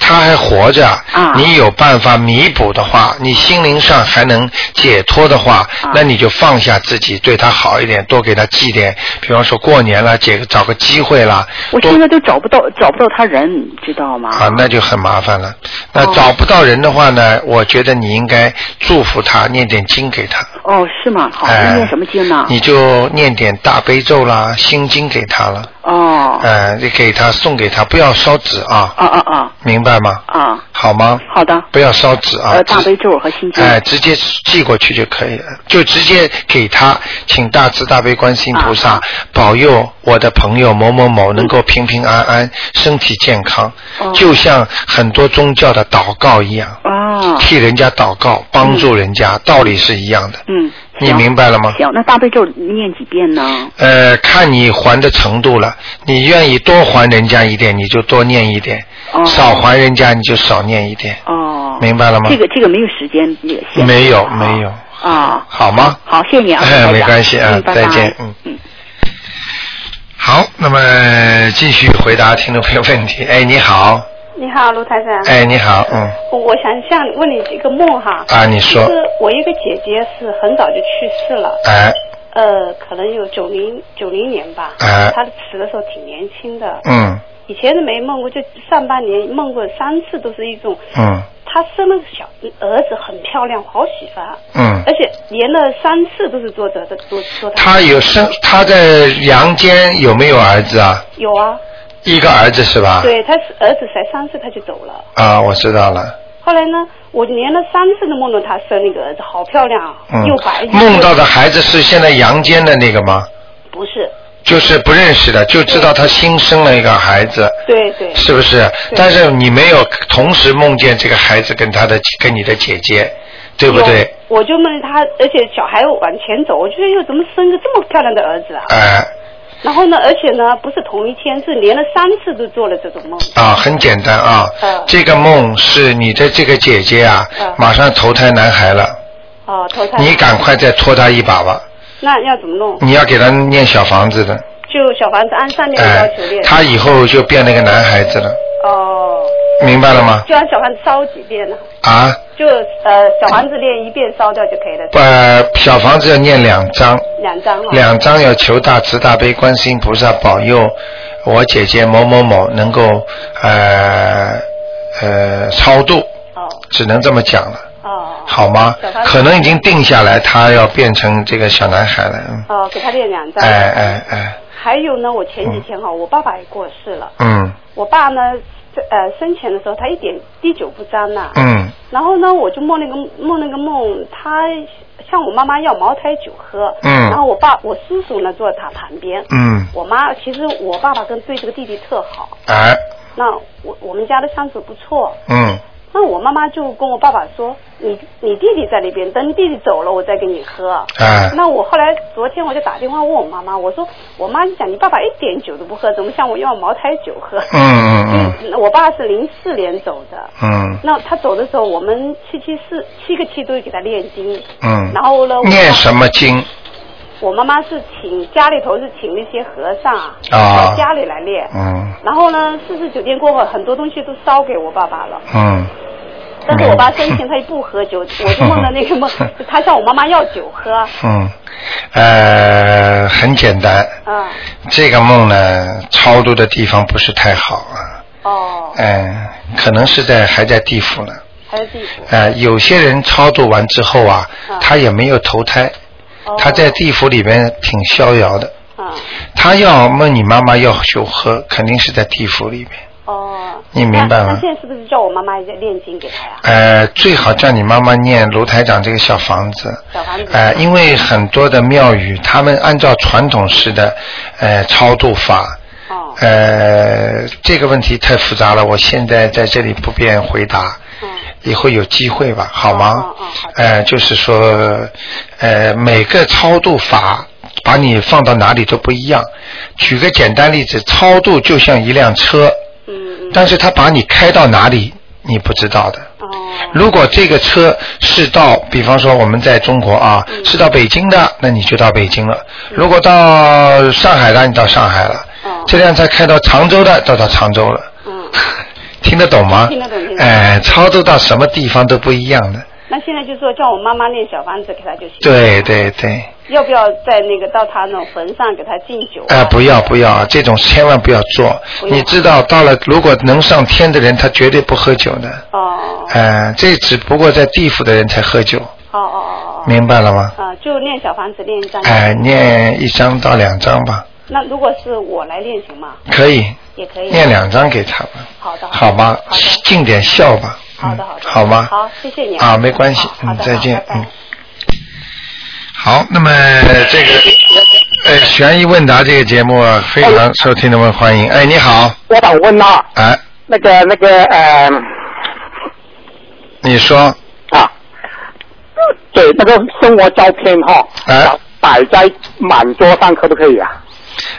他还活着，啊你有办法弥补的话，你心灵上还能解脱的话，啊那你就放下自己，对他好一点，多给他寄点，比方说过年了，解个找个机会啦，我现在都找不到找不到他人，知道吗？啊，那就很麻烦了。那哦找不到人的话呢，我觉得你应该祝福他，念点经给他。哦，是吗？好，哎念什么经呢？你就念点大悲咒啦、心经给他了，哦，呃，你给他送给他，不要烧纸啊，啊啊啊明白吗？啊，好吗？好的。不要烧纸啊，呃，大悲咒和心经。哎，直接寄过去就可以了，就直接给他，请大慈大悲观世音菩萨、啊保佑我的朋友某某某能够平平安安、身体健康，哦就像很多宗教的祷告一样，啊，替人家祷告，帮助人家，道理是一样的。嗯，你明白了吗？行，那大悲咒念几遍呢？呃，看你还的程度了，你愿意多还人家一点，你就多念一点；哦少还人家，你就少念一点，哦，明白了吗？这个这个没有时间这个没有啊没有，啊。好吗？好，谢谢你啊，哎没关系啊再见嗯嗯。好，那么继续回答听众朋友问题。哎，你好，你好，卢台长。哎，你好，嗯，我想向问你几个梦哈。啊你说就是我一个姐姐是很早就去世了，哎，呃，可能有九零九零年吧。哎她死的时候挺年轻的。嗯以前是没梦过，就上半年梦过三次，都是一种。嗯她生了个小儿子，很漂亮，好喜欢。嗯，而且连了三次都是做这的做做她有生，她在阳间有没有儿子啊？有啊，一个儿子是吧？。对，他是儿子才三岁他就走了。啊，我知道了。后来呢，我连了三次都梦到他生了一个儿子，好漂亮，嗯又白又。梦到的孩子是现在阳间的那个吗？不是，就是不认识的，就知道他新生了一个孩子，对对。是不是？但是你没有同时梦见这个孩子跟他的跟你的姐姐，对不对？我就梦他，而且小孩往前走，我觉得又，怎么生个这么漂亮的儿子啊？哎、然后呢，而且呢，不是同一天，是连了三次都做了这种梦。啊，很简单啊，嗯这个梦是你的这个姐姐啊，嗯马上投胎男孩了，哦，投胎。你赶快再拖他一把吧，那要怎么弄？你要给他念小房子的，就小房子按上面的哎要求练。，他以后就变那个男孩子了，哦。明白了吗？就让小房子烧几遍呢？啊，就呃小房子练一遍烧掉就可以了。呃，小房子要念两张，两张哈。两张要求大慈大悲观世音菩萨保佑我姐姐某某某能够呃呃超度，哦。只能这么讲了，哦。好吗？可能已经定下来，他要变成这个小男孩了，嗯，哦，给他练两张。哎哎哎，还有呢，我前几天哈，我爸爸也过世了。嗯。我爸呢，这呃生前的时候他一点滴酒不沾呐、嗯。然后呢，我就梦那个梦那个梦，他向我妈妈要茅台酒喝。嗯。然后我爸我叔叔呢坐在他旁边。嗯，我妈其实我爸爸跟对这个弟弟特好，哎。那我我们家的相处不错。嗯那我妈妈就跟我爸爸说：“你你弟弟在那边，等你弟弟走了，我再给你喝。”哎那我后来昨天我就打电话问我妈妈，我说我妈就讲你爸爸一点酒都不喝，怎么向我要茅台酒喝？嗯嗯嗯嗯，我爸是零四年走的。嗯那他走的时候，我们七七四七个七都给他念经。嗯，然后呢，念什么经？我妈妈是请家里头是请那些和尚啊，啊到家里来练。嗯然后呢，四十九天过后，很多东西都烧给我爸爸了。嗯但是我爸生前他也不喝酒，我就梦到那个梦，就 他向我妈妈要酒喝。嗯，呃，很简单，嗯，这个梦呢，超度的地方不是太好啊。哦，嗯，可能是在还在地府呢。还在地府。呃，有些人超度完之后啊，他也没有投胎，他在地府里面挺逍遥的。啊他要问你妈妈要修和，肯定是在地府里面。哦。你明白吗那？现在是不是叫我妈妈在念经给他呀？呃，最好叫你妈妈念卢台长这个小房子。小房子。呃，因为很多的庙宇，他们按照传统式的呃超度法。哦。呃，这个问题太复杂了，我现在在这里不便回答。嗯。以后有机会吧，好吗？哦呃，就是说，呃，每个超度法把你放到哪里都不一样。举个简单例子，超度就像一辆车，嗯但是他把你开到哪里，你不知道的。哦如果这个车是到，比方说我们在中国啊，嗯是到北京的，那你就到北京了；如果到上海的，你到上海了。哦这辆车开到常州的，到到常州了。听得懂吗？听得懂听得懂哎，超度到什么地方都不一样的。那现在就说叫我妈妈念小房子给他就行。对对对，要不要在那个到他那种坟上给他敬酒？哎、不要不要，这种千万不要做。不要你知道，到了如果能上天的人，他绝对不喝酒的。哦哎、这只不过在地府的人才喝酒，哦哦哦明白了吗？哦。啊，就念小房子念一张。哎、念一张到两张吧，那如果是我来练行吗？可以也可以。念两张给他吧，好的。好吗？尽点孝吧。好的好的。好吗？好，谢谢你啊，没关系，嗯，再见，嗯。好，那么这个呃悬疑问答这个节目啊，非常受听众们欢迎。哎，你好，我想问啊，哎，那个那个呃你说，啊，对那个生活照片哈，哎，摆在满桌上可不可以啊？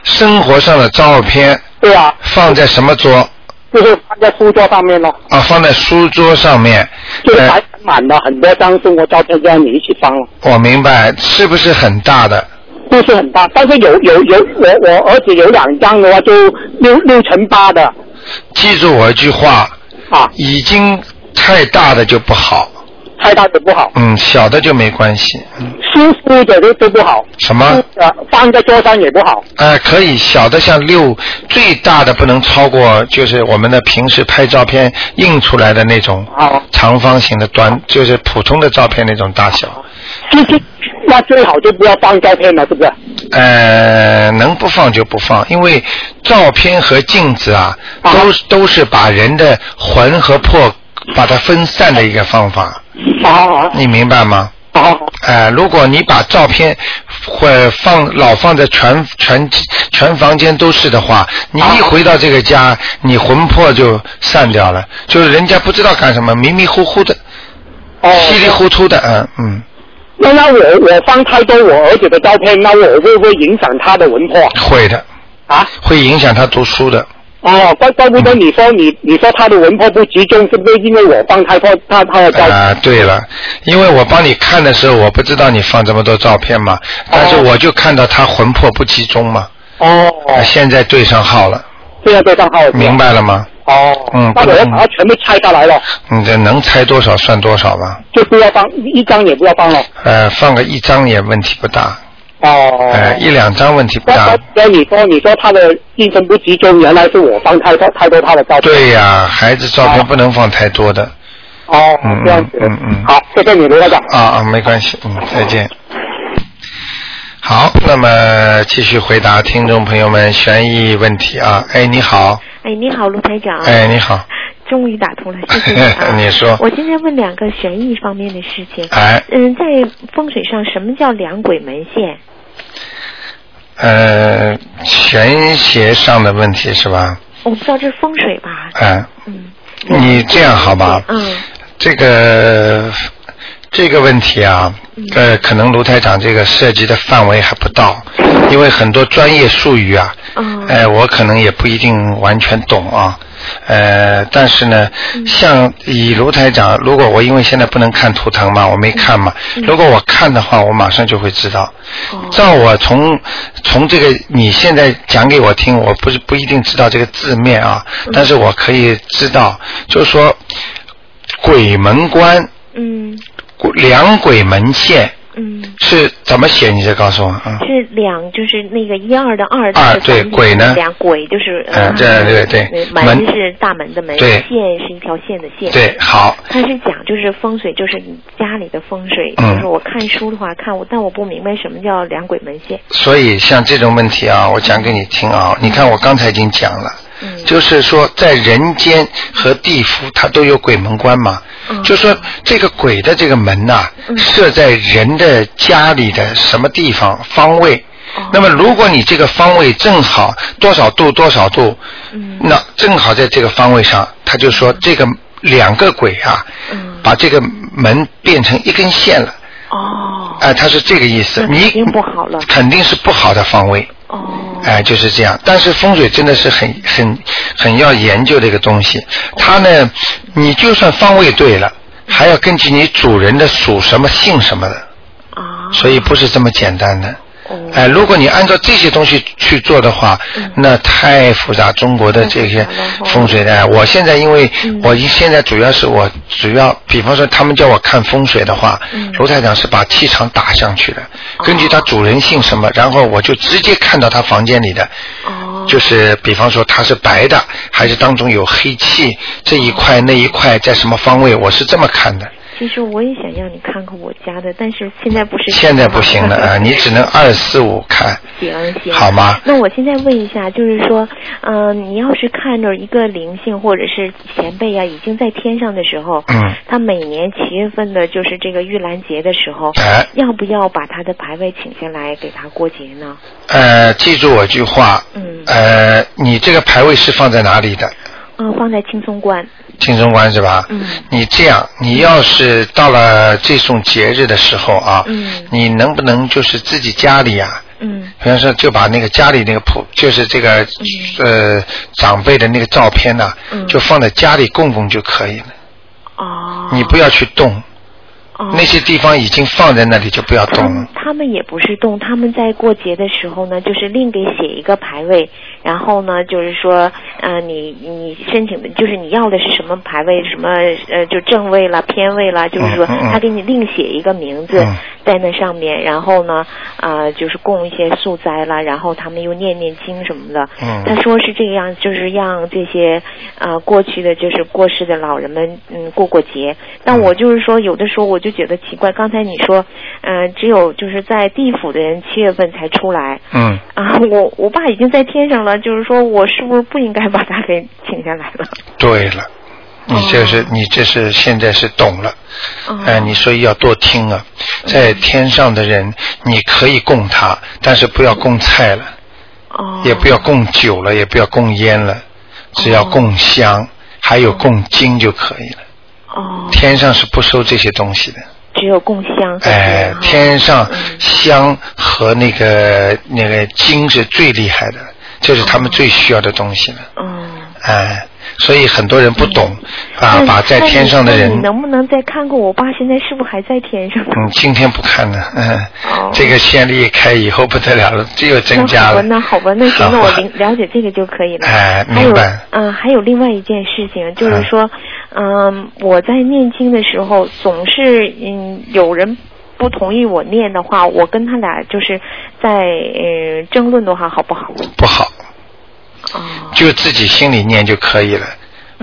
生活上的照片，对啊，放在什么桌？就是放在书桌上面咯，啊，放在书桌上面。就摆满了很多张生活照片，这样你一起放咯。我明白，是不是很大的？不是很大，但是有有有我我儿子有两张的话，就六六乘八的记住我一句话，啊，已经太大的就不好，太大的不好，嗯，小的就没关系。舒服的都都不好，什么？呃，放在桌上也不好。呃，可以，小的像六，最大的不能超过，就是我们的平时拍照片印出来的那种长方形的短，就是普通的照片那种大小。就是那最好就不要放照片了，是不是？呃，能不放就不放，因为照片和镜子啊，都都是把人的魂和魄把它分散的一个方法。啊你明白吗？如果你把照片会放老放在全全全房间都是的话，你一回到这个家，你魂魄就散掉了，就是人家不知道干什么，迷迷糊糊的，哦稀里糊涂的，嗯嗯，那那我我放太多我儿子的照片，那我会不会影响他的文化？会的，啊，会影响他读书的。哦，怪怪不得你说你你说他的魂魄不集中，是不是因为我放太多他他的照片？啊、对了，因为我帮你看的时候，我不知道你放这么多照片嘛，但是我就看到他魂魄不集中嘛。哦。现在对上号了，现在对上号了。明白了吗？哦。嗯，那我要把它全部拆下来了，你这能拆多少算多少吧。就不要放一张也不要放了。呃，放个一张也问题不大，哦。哎，一两张问题不大。那你说你说他的精神不集中，原来是我放太多太多他的照片。对呀、孩子照片不能放太多的。哦，这样子。嗯嗯。好，谢谢你，卢台长。啊啊，没关系，嗯，再见。好，那么继续回答听众朋友们悬疑问题啊。哎，你好，哎，你好，卢台长。哎，你好，终于打通了，谢谢你啊！你说我今天问两个悬疑方面的事情。哎嗯，在风水上，什么叫两轨门线？呃，玄学上的问题是吧？我不知道这是风水吧？哎，你这样好吧？嗯。这个这个问题啊，呃，可能卢台长这个涉及的范围还不到，因为很多专业术语啊，嗯呃，我可能也不一定完全懂啊。呃，但是呢，像以卢台长，如果我因为现在不能看图腾嘛，我没看嘛，如果我看的话，我马上就会知道。照我从从这个你现在讲给我听，我不是不一定知道这个字面啊，但是我可以知道，就是说鬼门关，嗯，两鬼门线，嗯，是怎么写？你再告诉我啊。是两，就是那个一二的二。二对鬼呢？两鬼就是。嗯，对对对。门是大门的门。对。线是一条线的线。对，好。他是讲就是风水，就是你家里的风水。嗯。就是我看书的话看我，但我不明白什么叫两鬼门线。所以像这种问题啊，我讲给你听啊。你看我刚才已经讲了。嗯。就是说，在人间和地府，它都有鬼门关嘛。嗯。就说这个鬼的这个门呐，设在人的家里的什么地方方位？那么如果你这个方位正好多少度多少度，那正好在这个方位上，他就说这个两个鬼啊，把这个门变成一根线了。哦。哎，他是这个意思。你肯定不好了。肯定是不好的方位。哦。哎，就是这样。但是风水真的是很很很要研究的一个东西。它呢，你就算方位对了，还要根据你主人的属什么姓什么的。啊。所以不是这么简单的。哎，如果你按照这些东西去做的话，那太复杂。中国的这些风水的，我现在因为我现在主要是我主要，比方说他们叫我看风水的话，卢台长是把气场打上去的，根据他主人姓什么，然后我就直接看到他房间里的，就是比方说他是白的，还是当中有黑气，这一块那一块在什么方位，我是这么看的。其实我也想让你看看我家的，但是现在不是。现在不行了啊！你只能二四五看。行行。好吗？那我现在问一下，就是说，嗯，你要是看着一个灵性或者是前辈啊，已经在天上的时候，嗯，他每年七月份的，就是这个玉兰节的时候，哎，要不要把他的牌位请下来给他过节呢？呃，记住我句话，嗯，呃，你这个牌位是放在哪里的？嗯，放在青松观。青松观是吧？嗯。你这样，你要是到了这种节日的时候啊，嗯，你能不能就是自己家里啊、嗯，比方说就把那个家里那个谱，就是这个、呃长辈的那个照片呐、嗯就放在家里供供就可以了。哦。你不要去动。哦。那些地方已经放在那里，就不要动了。他们也不是动，他们在过节的时候呢，就是另给写一个牌位，然后呢，就是说，呃，你你申请的，就是你要的是什么牌位，什么呃，就正位了、偏位了，就是说嗯嗯嗯他给你另写一个名字嗯在那上面，然后呢，啊、就是供一些素斋啦，然后他们又念念经什么的。嗯他说是这样，就是让这些呃过去的就是过世的老人们嗯过过节。但我就是说，有的时候我就觉得奇怪，刚才你说，呃，只有就是在地府的人七月份才出来嗯。啊，我我爸已经在天上了，就是说我是不是不应该把他给请下来了？对了，你这是、你这是现在是懂了，哦。哎、你所以要多听啊，在天上的人你可以供他，但是不要供菜了，哦，也不要供酒了，也不要供烟了，只要供香，还有供金就可以了。哦，天上是不收这些东西的。只有供香。哎，天上香和那个那个金是最厉害的，这是他们最需要的东西了。嗯。哎，所以很多人不懂啊，把在天上的人你人，能不能再看看我爸现在是不是还在天上？嗯，今天不看了，嗯，哦这个先例一开以后不得了了，只有增加了。那好吧，那好吧，那行，那我了了解这个就可以了。哎明白，嗯、还有另外一件事情，就是说，嗯、我在念经的时候，总是嗯有人。不同意我念的话，我跟他俩就是在呃争论的话，好不好？不好。哦。就自己心里念就可以了。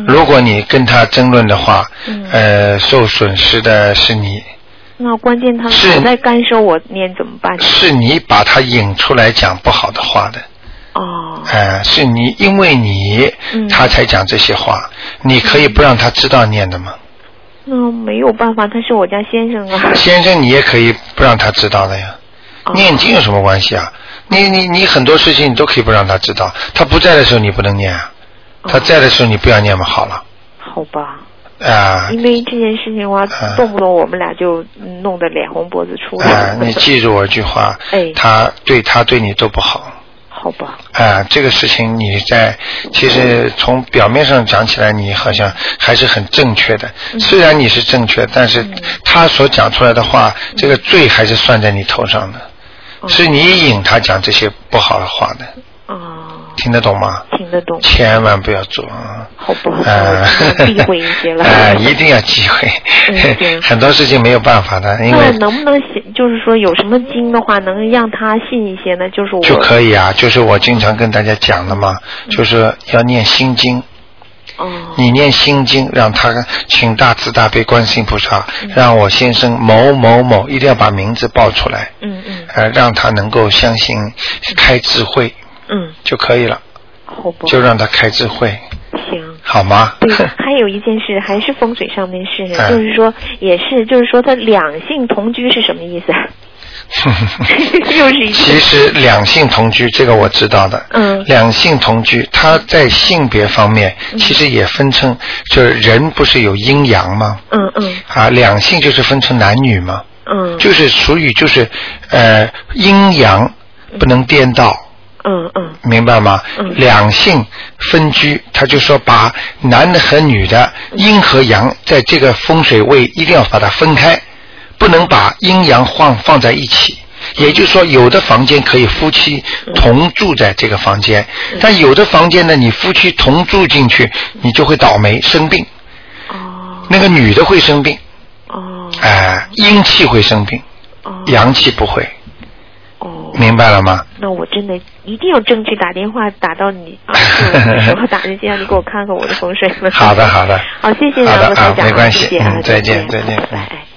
如果你跟他争论的话，嗯呃，受损失的是你，那关键他们是在干涉我念怎么办？是你把他引出来讲不好的话的。哦。呃，是你因为你，嗯他才讲这些话。你可以不让他知道念的吗？那没有办法，他是我家先生啊。先生，你也可以不让他知道的呀。哦念经有什么关系啊？你你你很多事情你都可以不让他知道。他不在的时候你不能念啊，他在的时候你不要念嘛，好了好吧。啊因为这件事情的话，动不动我们俩就嗯弄得脸红脖子粗的。啊！你记住我一句话，哎他对他对你都不好。好吧。啊，这个事情你在其实从表面上讲起来，你好像还是很正确的。嗯虽然你是正确，但是他所讲出来的话，嗯这个罪还是算在你头上的，哦是你引他讲这些不好的话的。哦。听得懂吗？听得懂。千万不要做啊！好不好？呃，避讳一些了。呃，一定要忌讳。嗯 很多事情没有办法的，因那为能不能信？就是说有什么经的话，能让他信一些呢？就是我就可以啊，就是我经常跟大家讲的嘛，就是要念心经。哦。你念心经，让他请大慈大悲观世音菩萨，嗯让我先生某某某一定要把名字报出来，嗯嗯呃，让他能够相信开智慧嗯，就可以了？就让他开智慧，行。好吗？对，还有一件事，还是风水上面事，哎。就是说，也是，就是说，他两性同居是什么意思？又是一其实两性同居这个我知道的，嗯。两性同居，它在性别方面其实也分成，就是人不是有阴阳吗？嗯嗯。啊，两性就是分成男女吗，嗯。就是属于就是呃阴阳不能颠倒，嗯嗯嗯明白吗？嗯两性分居，他就说把男的和女的阴和阳在这个风水位一定要把它分开，不能把阴阳放放在一起。也就是说，有的房间可以夫妻同住在这个房间，但有的房间呢，你夫妻同住进去，你就会倒霉生病。哦那个女的会生病。哦哎、阴气会生病，阳气不会。明白了吗？那我真的一定要争取打电话打到你啊，的时候打进去让你给我看看我的风水了。好的，好的。好，谢谢好的啊梁罗台，长，没关系谢谢，啊嗯，再见，再再见，嗯嗯。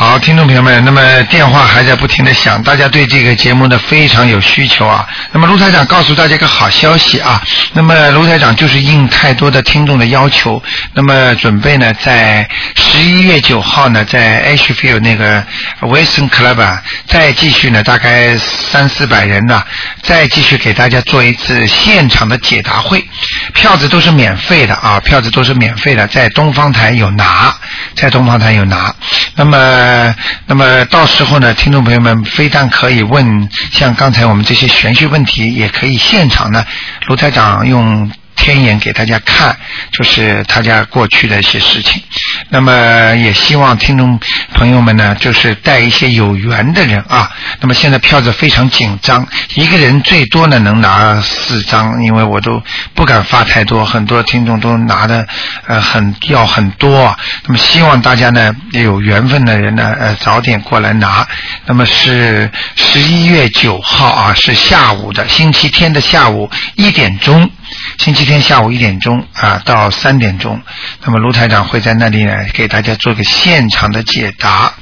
好，听众朋友们，那么电话还在不停的响，大家对这个节目呢非常有需求啊。那么卢台长告诉大家一个好消息啊，那么卢台长就是应太多的听众的要求，那么准备呢在十一月九号呢在 Ashfield 那个 Western Club 啊，再继续呢大概三四百人呢，再继续给大家做一次现场的解答会，票子都是免费的啊，票子都是免费的，在东方台有拿，在东方台有拿。那么，呃那么到时候呢，听众朋友们非但可以问像刚才我们这些玄学问题，也可以现场呢，卢台长用。天眼给大家看，就是他家过去的一些事情。那么也希望听众朋友们呢，就是带一些有缘的人啊。那么现在票子非常紧张，一个人最多呢能拿四张，因为我都不敢发太多，很多听众都拿的呃很要很多啊。那么希望大家呢有缘分的人呢呃早点过来拿。那么是十一月九号啊，是下午的星期天的下午一点钟。星期天下午一点钟啊到三点钟，那么卢台长会在那里呢给大家做个现场的解答。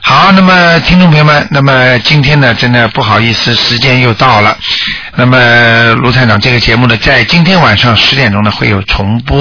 好，那么听众朋友们，那么今天呢真的不好意思，时间又到了。那么卢台长这个节目呢，在今天晚上十点钟呢会有重播。